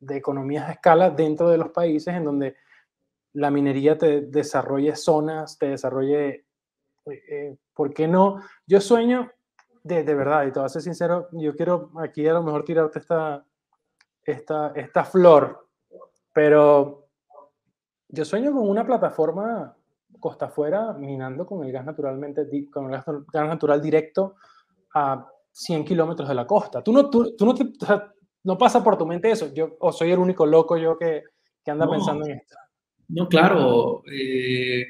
de, economías a escala dentro de los países en donde la minería te desarrolle zonas, te desarrolle, eh, ¿por qué no? Yo sueño, de, de verdad, y te voy a ser sincero, yo quiero aquí a lo mejor tirarte esta, esta, esta flor, pero yo sueño con una plataforma costa afuera minando con el gas naturalmente con el gas, gas natural directo a 100 kilómetros de la costa. Tú no, tú, tú no, te, no pasa por tu mente eso. Yo, o soy el único loco yo que, que anda no, pensando en esto. No, claro. Eh,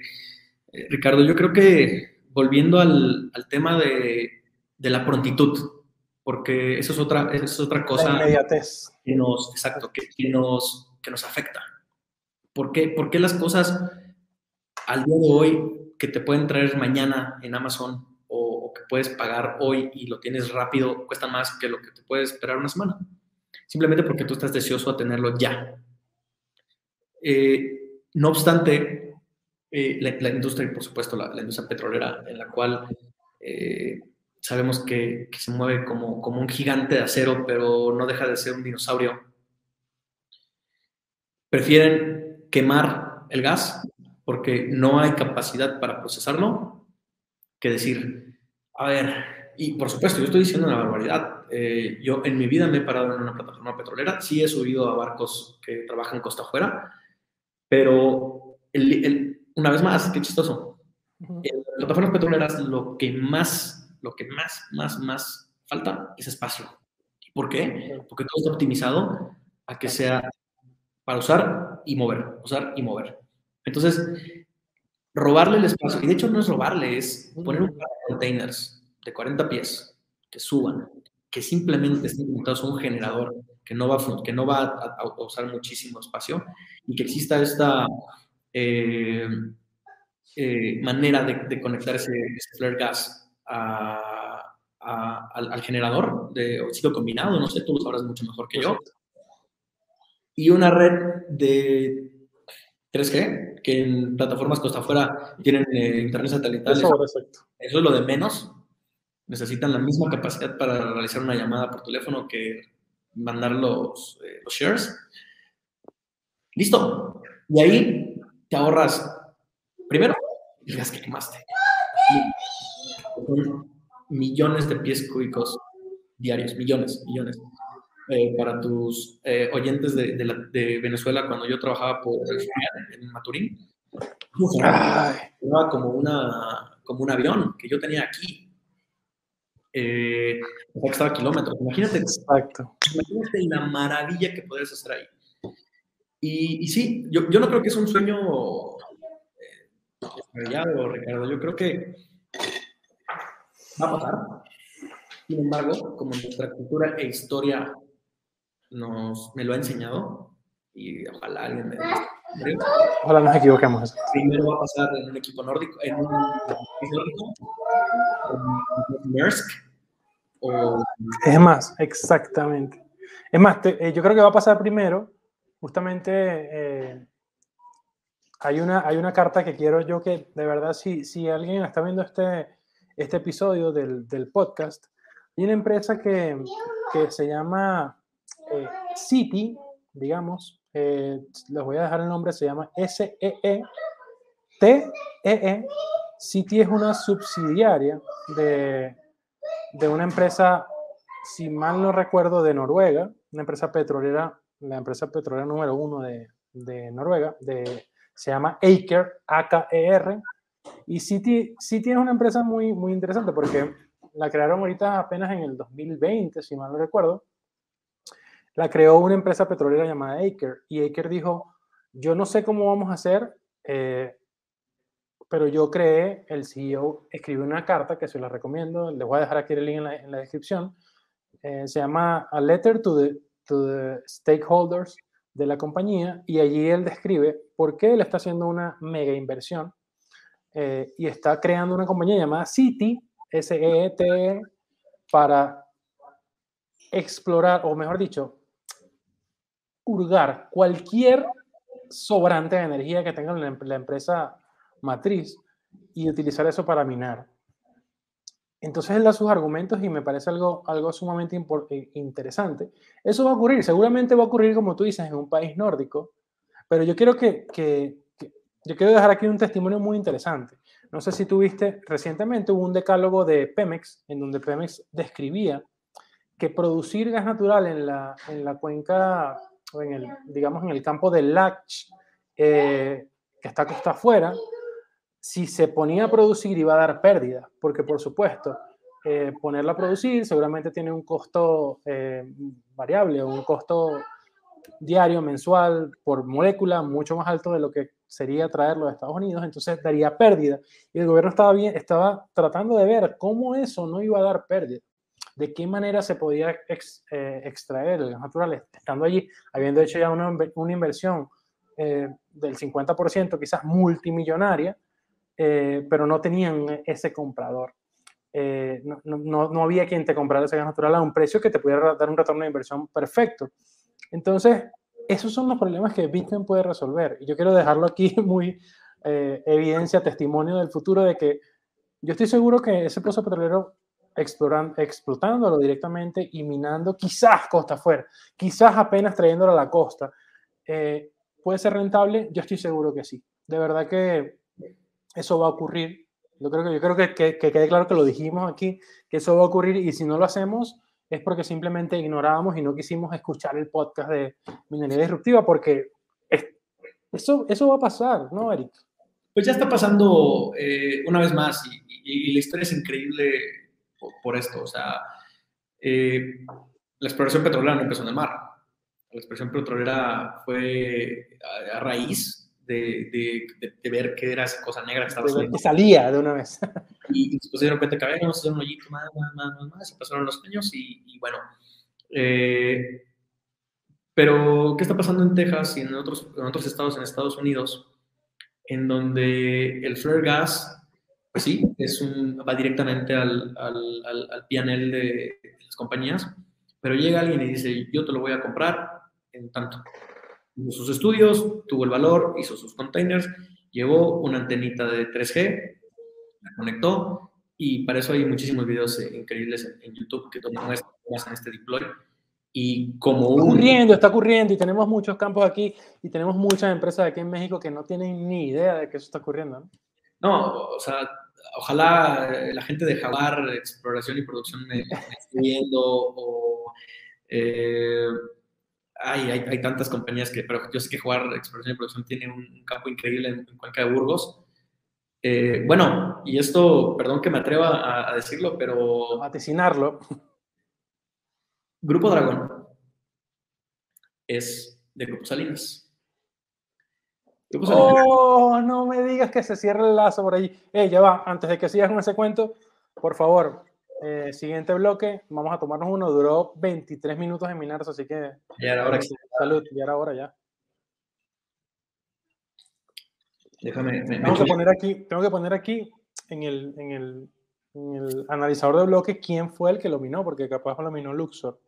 Ricardo, yo creo que volviendo al, al tema de, de, la prontitud, porque eso es otra, eso es otra cosa. La inmediatez. Que nos, exacto, que, que nos que nos afecta. ¿Por qué? ¿Por qué las cosas al día de hoy que te pueden traer mañana en Amazon o, o, que puedes pagar hoy y lo tienes rápido cuesta más que lo que te puedes esperar una semana? Simplemente porque tú estás deseoso a tenerlo ya. Eh, no obstante, eh, la, la, industria, y por supuesto la, la, industria petrolera, en la cual eh, sabemos que, que se mueve como, como un gigante de acero, pero no deja de ser un dinosaurio prefieren quemar el gas porque no hay capacidad para procesarlo que decir, a ver, y por supuesto, yo estoy diciendo una barbaridad. Eh, yo en mi vida me he parado en una plataforma petrolera, sí he subido a barcos que trabajan costa afuera, pero el, el, una vez más, qué chistoso. En las plataformas petroleras lo que más, lo que más, más, más falta es espacio. ¿Por qué? Porque todo está optimizado a que sea para usar y mover, usar y mover. Entonces, robarle el espacio, y de hecho no es robarle, es poner un par de containers de 40 pies que suban, que simplemente estén conectados a un generador que no va, a, que no va a, usar muchísimo espacio y que exista esta eh, eh, manera de, conectar ese, flare gas al, generador de óxido combinado, no sé, tú lo sabrás mucho mejor que yo. Y una red de 3G, que en plataformas hasta afuera tienen eh, internet satelital. Eso, es lo de menos. Necesitan la misma capacidad para realizar una llamada por teléfono que mandar los, eh, los shares. Listo. Y ahí te ahorras, primero, el gas que quemaste. Millones de pies cúbicos diarios, millones, millones. Eh, para tus eh, oyentes de, de, Venezuela, cuando yo trabajaba por en Maturín, era como, una, como un avión que yo tenía aquí. Eh, estaba a kilómetros. Imagínate, Exacto. imagínate la maravilla que puedes hacer ahí. Y, y sí, yo, yo, no creo que es un sueño estrellado, Ricardo. Yo creo que va a pasar. Sin embargo, como nuestra cultura e historia nos, me lo ha enseñado y ojalá alguien me Ojalá nos equivoquemos. Primero va a pasar en un equipo nórdico, en un nórdico, o... Es más, exactamente. Es más, eh, yo creo que va a pasar primero, justamente eh, hay, una, hay una carta que quiero yo que, de verdad, si, si alguien está viendo este, este episodio del, del podcast, hay una empresa que, que se llama eh, City, digamos, eh, les voy a dejar el nombre, se llama SEE, TEE. E. City es una subsidiaria de, de una empresa, si mal no recuerdo, de Noruega, una empresa petrolera, la empresa petrolera número uno de, de Noruega, de, se llama Aker, A-K-E-R, y City, City es una empresa muy, muy interesante porque la crearon ahorita apenas en el 2020, si mal no recuerdo, la creó una empresa petrolera llamada Aker. Y Aker dijo, yo no sé cómo vamos a hacer, eh, pero yo creé, el CEO escribió una carta que se la recomiendo, les voy a dejar aquí el link en la, descripción, eh, se llama A Letter to the, to the Stakeholders de la compañía y allí él describe por qué él está haciendo una mega inversión eh, y está creando una compañía llamada City, S-E-E-T, -E, para explorar, o mejor dicho, hurgar cualquier sobrante de energía que tenga la, empresa matriz y utilizar eso para minar. Entonces él da sus argumentos y me parece algo, algo sumamente eh, interesante. Eso va a ocurrir, seguramente va a ocurrir, como tú dices, en un país nórdico, pero yo quiero que, que, yo quiero dejar aquí un testimonio muy interesante. No sé si tuviste, recientemente hubo un decálogo de Pemex, en donde Pemex describía que producir gas natural en la, en la cuenca en el, digamos, en el campo del Lach, eh, que está costa afuera, si se ponía a producir iba a dar pérdida, porque por supuesto, eh, ponerla a producir seguramente tiene un costo eh, variable, un costo diario, mensual, por molécula, mucho más alto de lo que sería traerlo a Estados Unidos, entonces daría pérdida. Y el gobierno estaba, bien, estaba tratando de ver cómo eso no iba a dar pérdida de qué manera se podía eh, extraer el gas natural estando allí, habiendo hecho ya una, una inversión eh, del 50%, quizás multimillonaria, eh, pero no tenían ese comprador. No, no, no, había quien te comprara ese gas natural a un precio que te pudiera dar un retorno de inversión perfecto. Entonces, esos son los problemas que Bitcoin puede resolver. Y yo quiero dejarlo aquí muy evidencia, testimonio del futuro de que yo estoy seguro que ese pozo petrolero explorando, explotándolo directamente y minando, quizás costa afuera, quizás apenas trayéndolo a la costa. Eh, ¿Puede ser rentable? Yo estoy seguro que sí. De verdad que eso va a ocurrir. Yo creo que, yo creo que, que, quede claro que lo dijimos aquí, que eso va a ocurrir y si no lo hacemos es porque simplemente ignorábamos y no quisimos escuchar el podcast de minería disruptiva porque eso, eso va a pasar, ¿no, Eric? Pues ya está pasando eh, una vez más y, la historia es increíble por, esto. O sea, eh, la exploración petrolera no empezó en el mar. La exploración petrolera fue a, raíz de, de, ver qué era esa cosa negra que estaba saliendo. Salía de una vez. y, después se dieron cuenta que, vamos a hacer un hoyito más, más, más, más, y pasaron los años y, bueno. Eh, pero, ¿qué está pasando en Texas y en otros, en otros estados en Estados Unidos? En donde el flare gas, pues sí, es un, va directamente al, al, al, al PNL de las compañías, pero llega alguien y dice, yo te lo voy a comprar en tanto. Hizo sus estudios, tuvo el valor, hizo sus containers, llevó una antenita de 3G, la conectó y para eso hay muchísimos videos eh, increíbles en, YouTube que toman en este deploy. Y como un... Está ocurriendo, está ocurriendo y tenemos muchos campos aquí y tenemos muchas empresas aquí en México que no tienen ni idea de que eso está ocurriendo. No, no o sea, ojalá la gente de Javar, exploración y producción me, esté viendo o... Eh, hay, hay, tantas compañías que, pero yo sé que Jugar Exploración y Producción tiene un campo increíble en, Cuenca de Burgos. Eh, bueno, y esto, perdón que me atreva a, decirlo, pero... Vaticinarlo. Grupo Dragón es de Grupo Salinas. Grupo Salinas. Oh, no me digas que se cierre el lazo por ahí. Eh, ya va, antes de que sigas con ese cuento, por favor, eh, siguiente bloque, vamos a tomarnos uno. Duró 23 minutos en Minaros, así que. Ya era hora. Salud, ya era hora ya. Déjame. tengo, que poner aquí, tengo que poner aquí en el, en, el, en el analizador de bloque quién fue el que lo minó, porque capaz lo minó Luxor.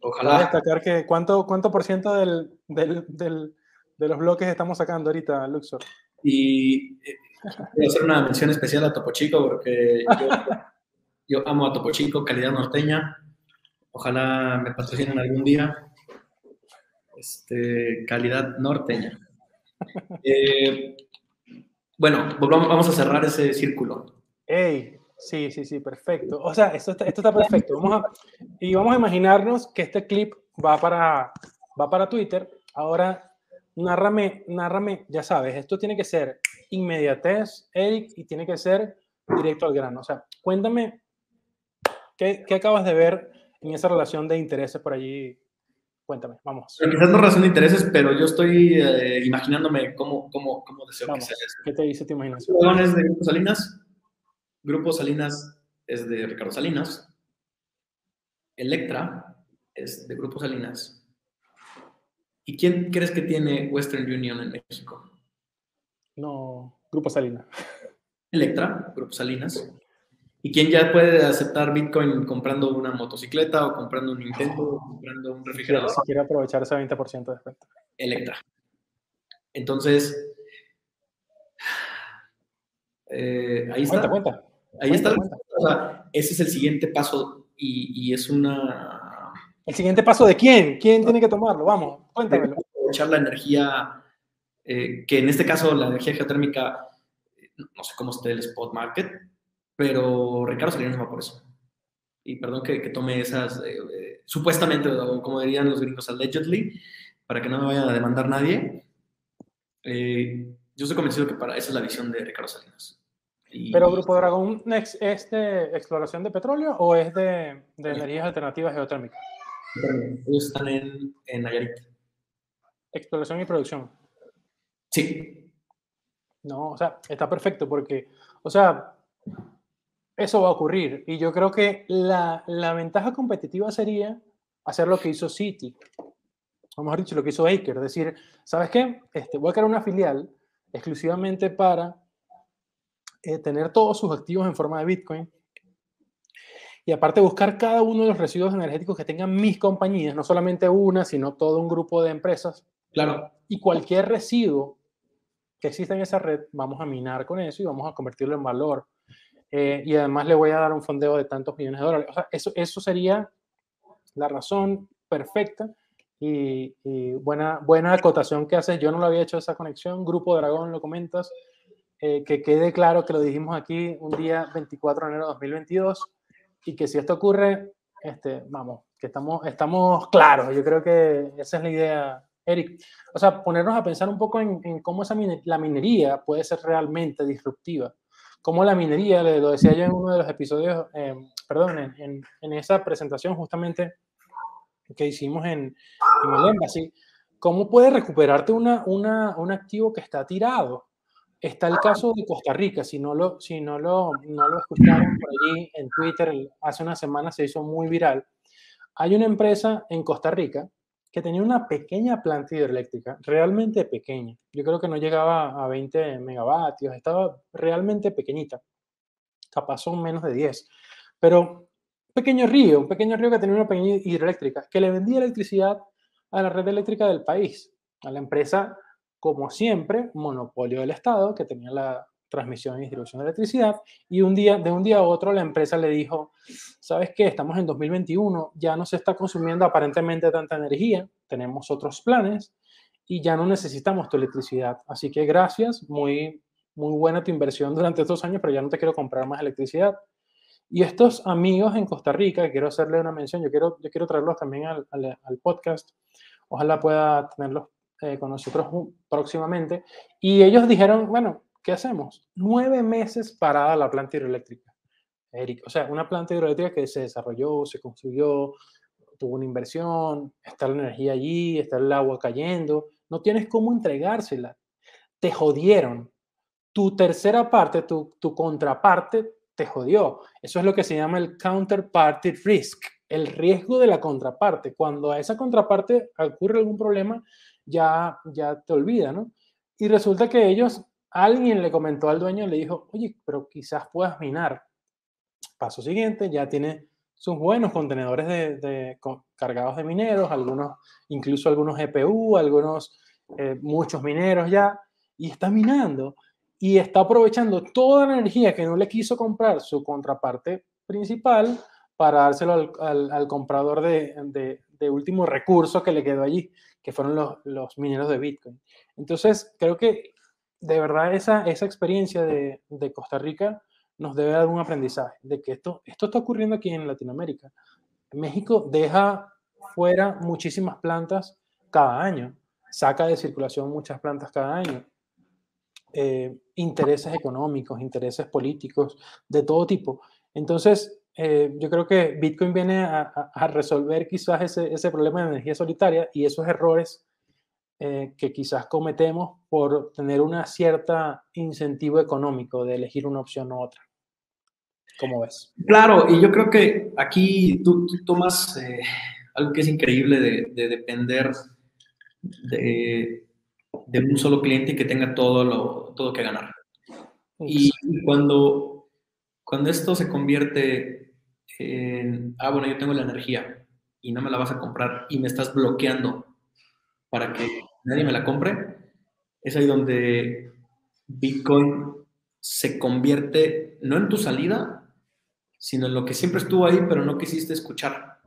Ojalá. destacar que cuánto, cuánto por ciento del, del, del, de los bloques estamos sacando ahorita, Luxor. Y eh, voy a hacer una mención especial a Topo Chico porque yo, yo amo a Topo Chico, calidad norteña. Ojalá me patrocinen algún día. Este, calidad norteña. Eh, bueno, vamos a cerrar ese círculo. Ey, sí, sí, sí, perfecto. O sea, esto está, esto está perfecto. Vamos a, y vamos a imaginarnos que este clip va para, va para Twitter. Ahora, nárrame, nárrame, ya sabes, esto tiene que ser inmediatez, Eric, y tiene que ser directo al grano. O sea, cuéntame ¿Qué, acabas de ver en esa relación de intereses por allí? Cuéntame, vamos. Quizás no relación de intereses, pero yo estoy eh, imaginándome cómo, cómo, cómo deseo que sea esto. ¿Qué te dice tu imaginación? Es de Grupo Salinas. Grupo Salinas es de Ricardo Salinas. Electra es de Grupo Salinas. ¿Y quién crees que tiene Western Union en México? No, Grupo Salinas. Electra, Grupo Salinas. ¿Y quién ya puede aceptar Bitcoin comprando una motocicleta o comprando un Nintendo o comprando un refrigerador? Si quiere aprovechar ese 20% de descuento. Electra. Entonces, eh, ahí está. Cuenta, Ahí está. O sea, ese es el siguiente paso y, es una... ¿El siguiente paso de quién? ¿Quién tiene que tomarlo? Vamos, cuéntamelo. Aprovechar la energía, eh, que en este caso la energía geotérmica, no sé cómo esté el spot market, pero Ricardo Salinas va por eso. Y perdón que, tome esas, eh, eh, supuestamente, como dirían los gringos, allegedly, para que no me vaya a demandar nadie. Eh, yo estoy convencido que para esa es la visión de Ricardo Salinas. ¿Pero Grupo Dragón es de exploración de petróleo o es de, de energías alternativas geotérmicas? Ellos están en, en Nayarit. Exploración y producción. Sí. No, o sea, está perfecto porque, o sea, eso va a ocurrir. Y yo creo que la, ventaja competitiva sería hacer lo que hizo City, o mejor dicho, lo que hizo Baker. Decir, ¿sabes qué? Este, voy a crear una filial exclusivamente para eh, tener todos sus activos en forma de Bitcoin. Y aparte buscar cada uno de los residuos energéticos que tengan mis compañías, no solamente una, sino todo un grupo de empresas. Claro. Y cualquier residuo que exista en esa red, vamos a minar con eso y vamos a convertirlo en valor eh, y además le voy a dar un fondeo de tantos millones de dólares. O sea, eso, eso sería la razón perfecta y, buena, buena acotación que haces. Yo no lo había hecho esa conexión. Grupo Dragón, lo comentas. Eh, que quede claro que lo dijimos aquí un día 24 de enero de 2022 y que si esto ocurre, este, vamos, que estamos, estamos claros. Yo creo que esa es la idea, Eric. O sea, ponernos a pensar un poco en, en cómo esa la minería puede ser realmente disruptiva como la minería, lo decía yo en uno de los episodios, eh, perdón, en, en, esa presentación justamente que hicimos en, en el Embassy, ¿cómo puede recuperarte una, una, un activo que está tirado? Está el caso de Costa Rica, si no lo, si no lo, no lo escucharon por allí en Twitter, hace una semana se hizo muy viral. Hay una empresa en Costa Rica que tenía una pequeña planta hidroeléctrica, realmente pequeña. Yo creo que no llegaba a 20 megavatios, estaba realmente pequeñita. Capaz son menos de 10. Pero pequeño río, un pequeño río que tenía una pequeña hidroeléctrica, que le vendía electricidad a la red eléctrica del país, a la empresa como siempre, monopolio del Estado, que tenía la transmisión y distribución de electricidad, y un día, de un día a otro la empresa le dijo, ¿sabes qué? Estamos en 2021, ya no se está consumiendo aparentemente tanta energía, tenemos otros planes y ya no necesitamos tu electricidad. Así que gracias, muy, muy buena tu inversión durante estos años, pero ya no te quiero comprar más electricidad. Y estos amigos en Costa Rica, quiero hacerle una mención, yo quiero, yo quiero traerlos también al, podcast, ojalá pueda tenerlos eh, con nosotros próximamente. Y ellos dijeron, bueno, ¿qué hacemos? Nueve meses parada la planta hidroeléctrica. Eric, o sea, una planta hidroeléctrica que se desarrolló, se construyó, tuvo una inversión, está la energía allí, está el agua cayendo, no tienes cómo entregársela. Te jodieron. Tu tercera parte, tu, tu contraparte, te jodió. Eso es lo que se llama el counterparty risk, el riesgo de la contraparte. Cuando a esa contraparte ocurre algún problema, ya, ya te olvida, ¿no? Y resulta que ellos, alguien le comentó al dueño, le dijo, oye, pero quizás puedas minar. Paso siguiente, ya tiene sus buenos contenedores de, cargados de mineros, algunos, incluso algunos GPU, algunos, eh, muchos mineros ya, y está minando y está aprovechando toda la energía que no le quiso comprar su contraparte principal para dárselo al, comprador de, de, último recurso que le quedó allí que fueron los mineros de Bitcoin. Entonces, creo que de verdad esa, esa experiencia de, de, Costa Rica nos debe dar un aprendizaje de que esto, esto está ocurriendo aquí en Latinoamérica. México deja fuera muchísimas plantas cada año, saca de circulación muchas plantas cada año. Eh, intereses económicos, intereses políticos, de todo tipo. Entonces, eh, yo creo que Bitcoin viene a, resolver quizás ese, ese, problema de energía solitaria y esos errores eh, que quizás cometemos por tener una cierta incentivo económico de elegir una opción u otra. ¿Cómo ves? Claro, y yo creo que aquí tú, tomas eh, algo que es increíble de, depender de, de, un solo cliente y que tenga todo lo todo que ganar. Y cuando, cuando esto se convierte ah, bueno, yo tengo la energía y no me la vas a comprar y me estás bloqueando para que nadie me la compre, es ahí donde Bitcoin se convierte no en tu salida, sino en lo que siempre estuvo ahí, pero no quisiste escuchar.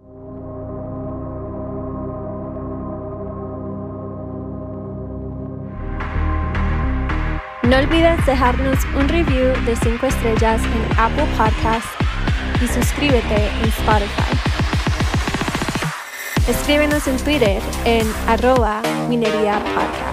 No olvides dejarnos un review de 5 estrellas en Apple Podcasts y suscríbete en Spotify. Escríbenos en Twitter en arroba minería podcast.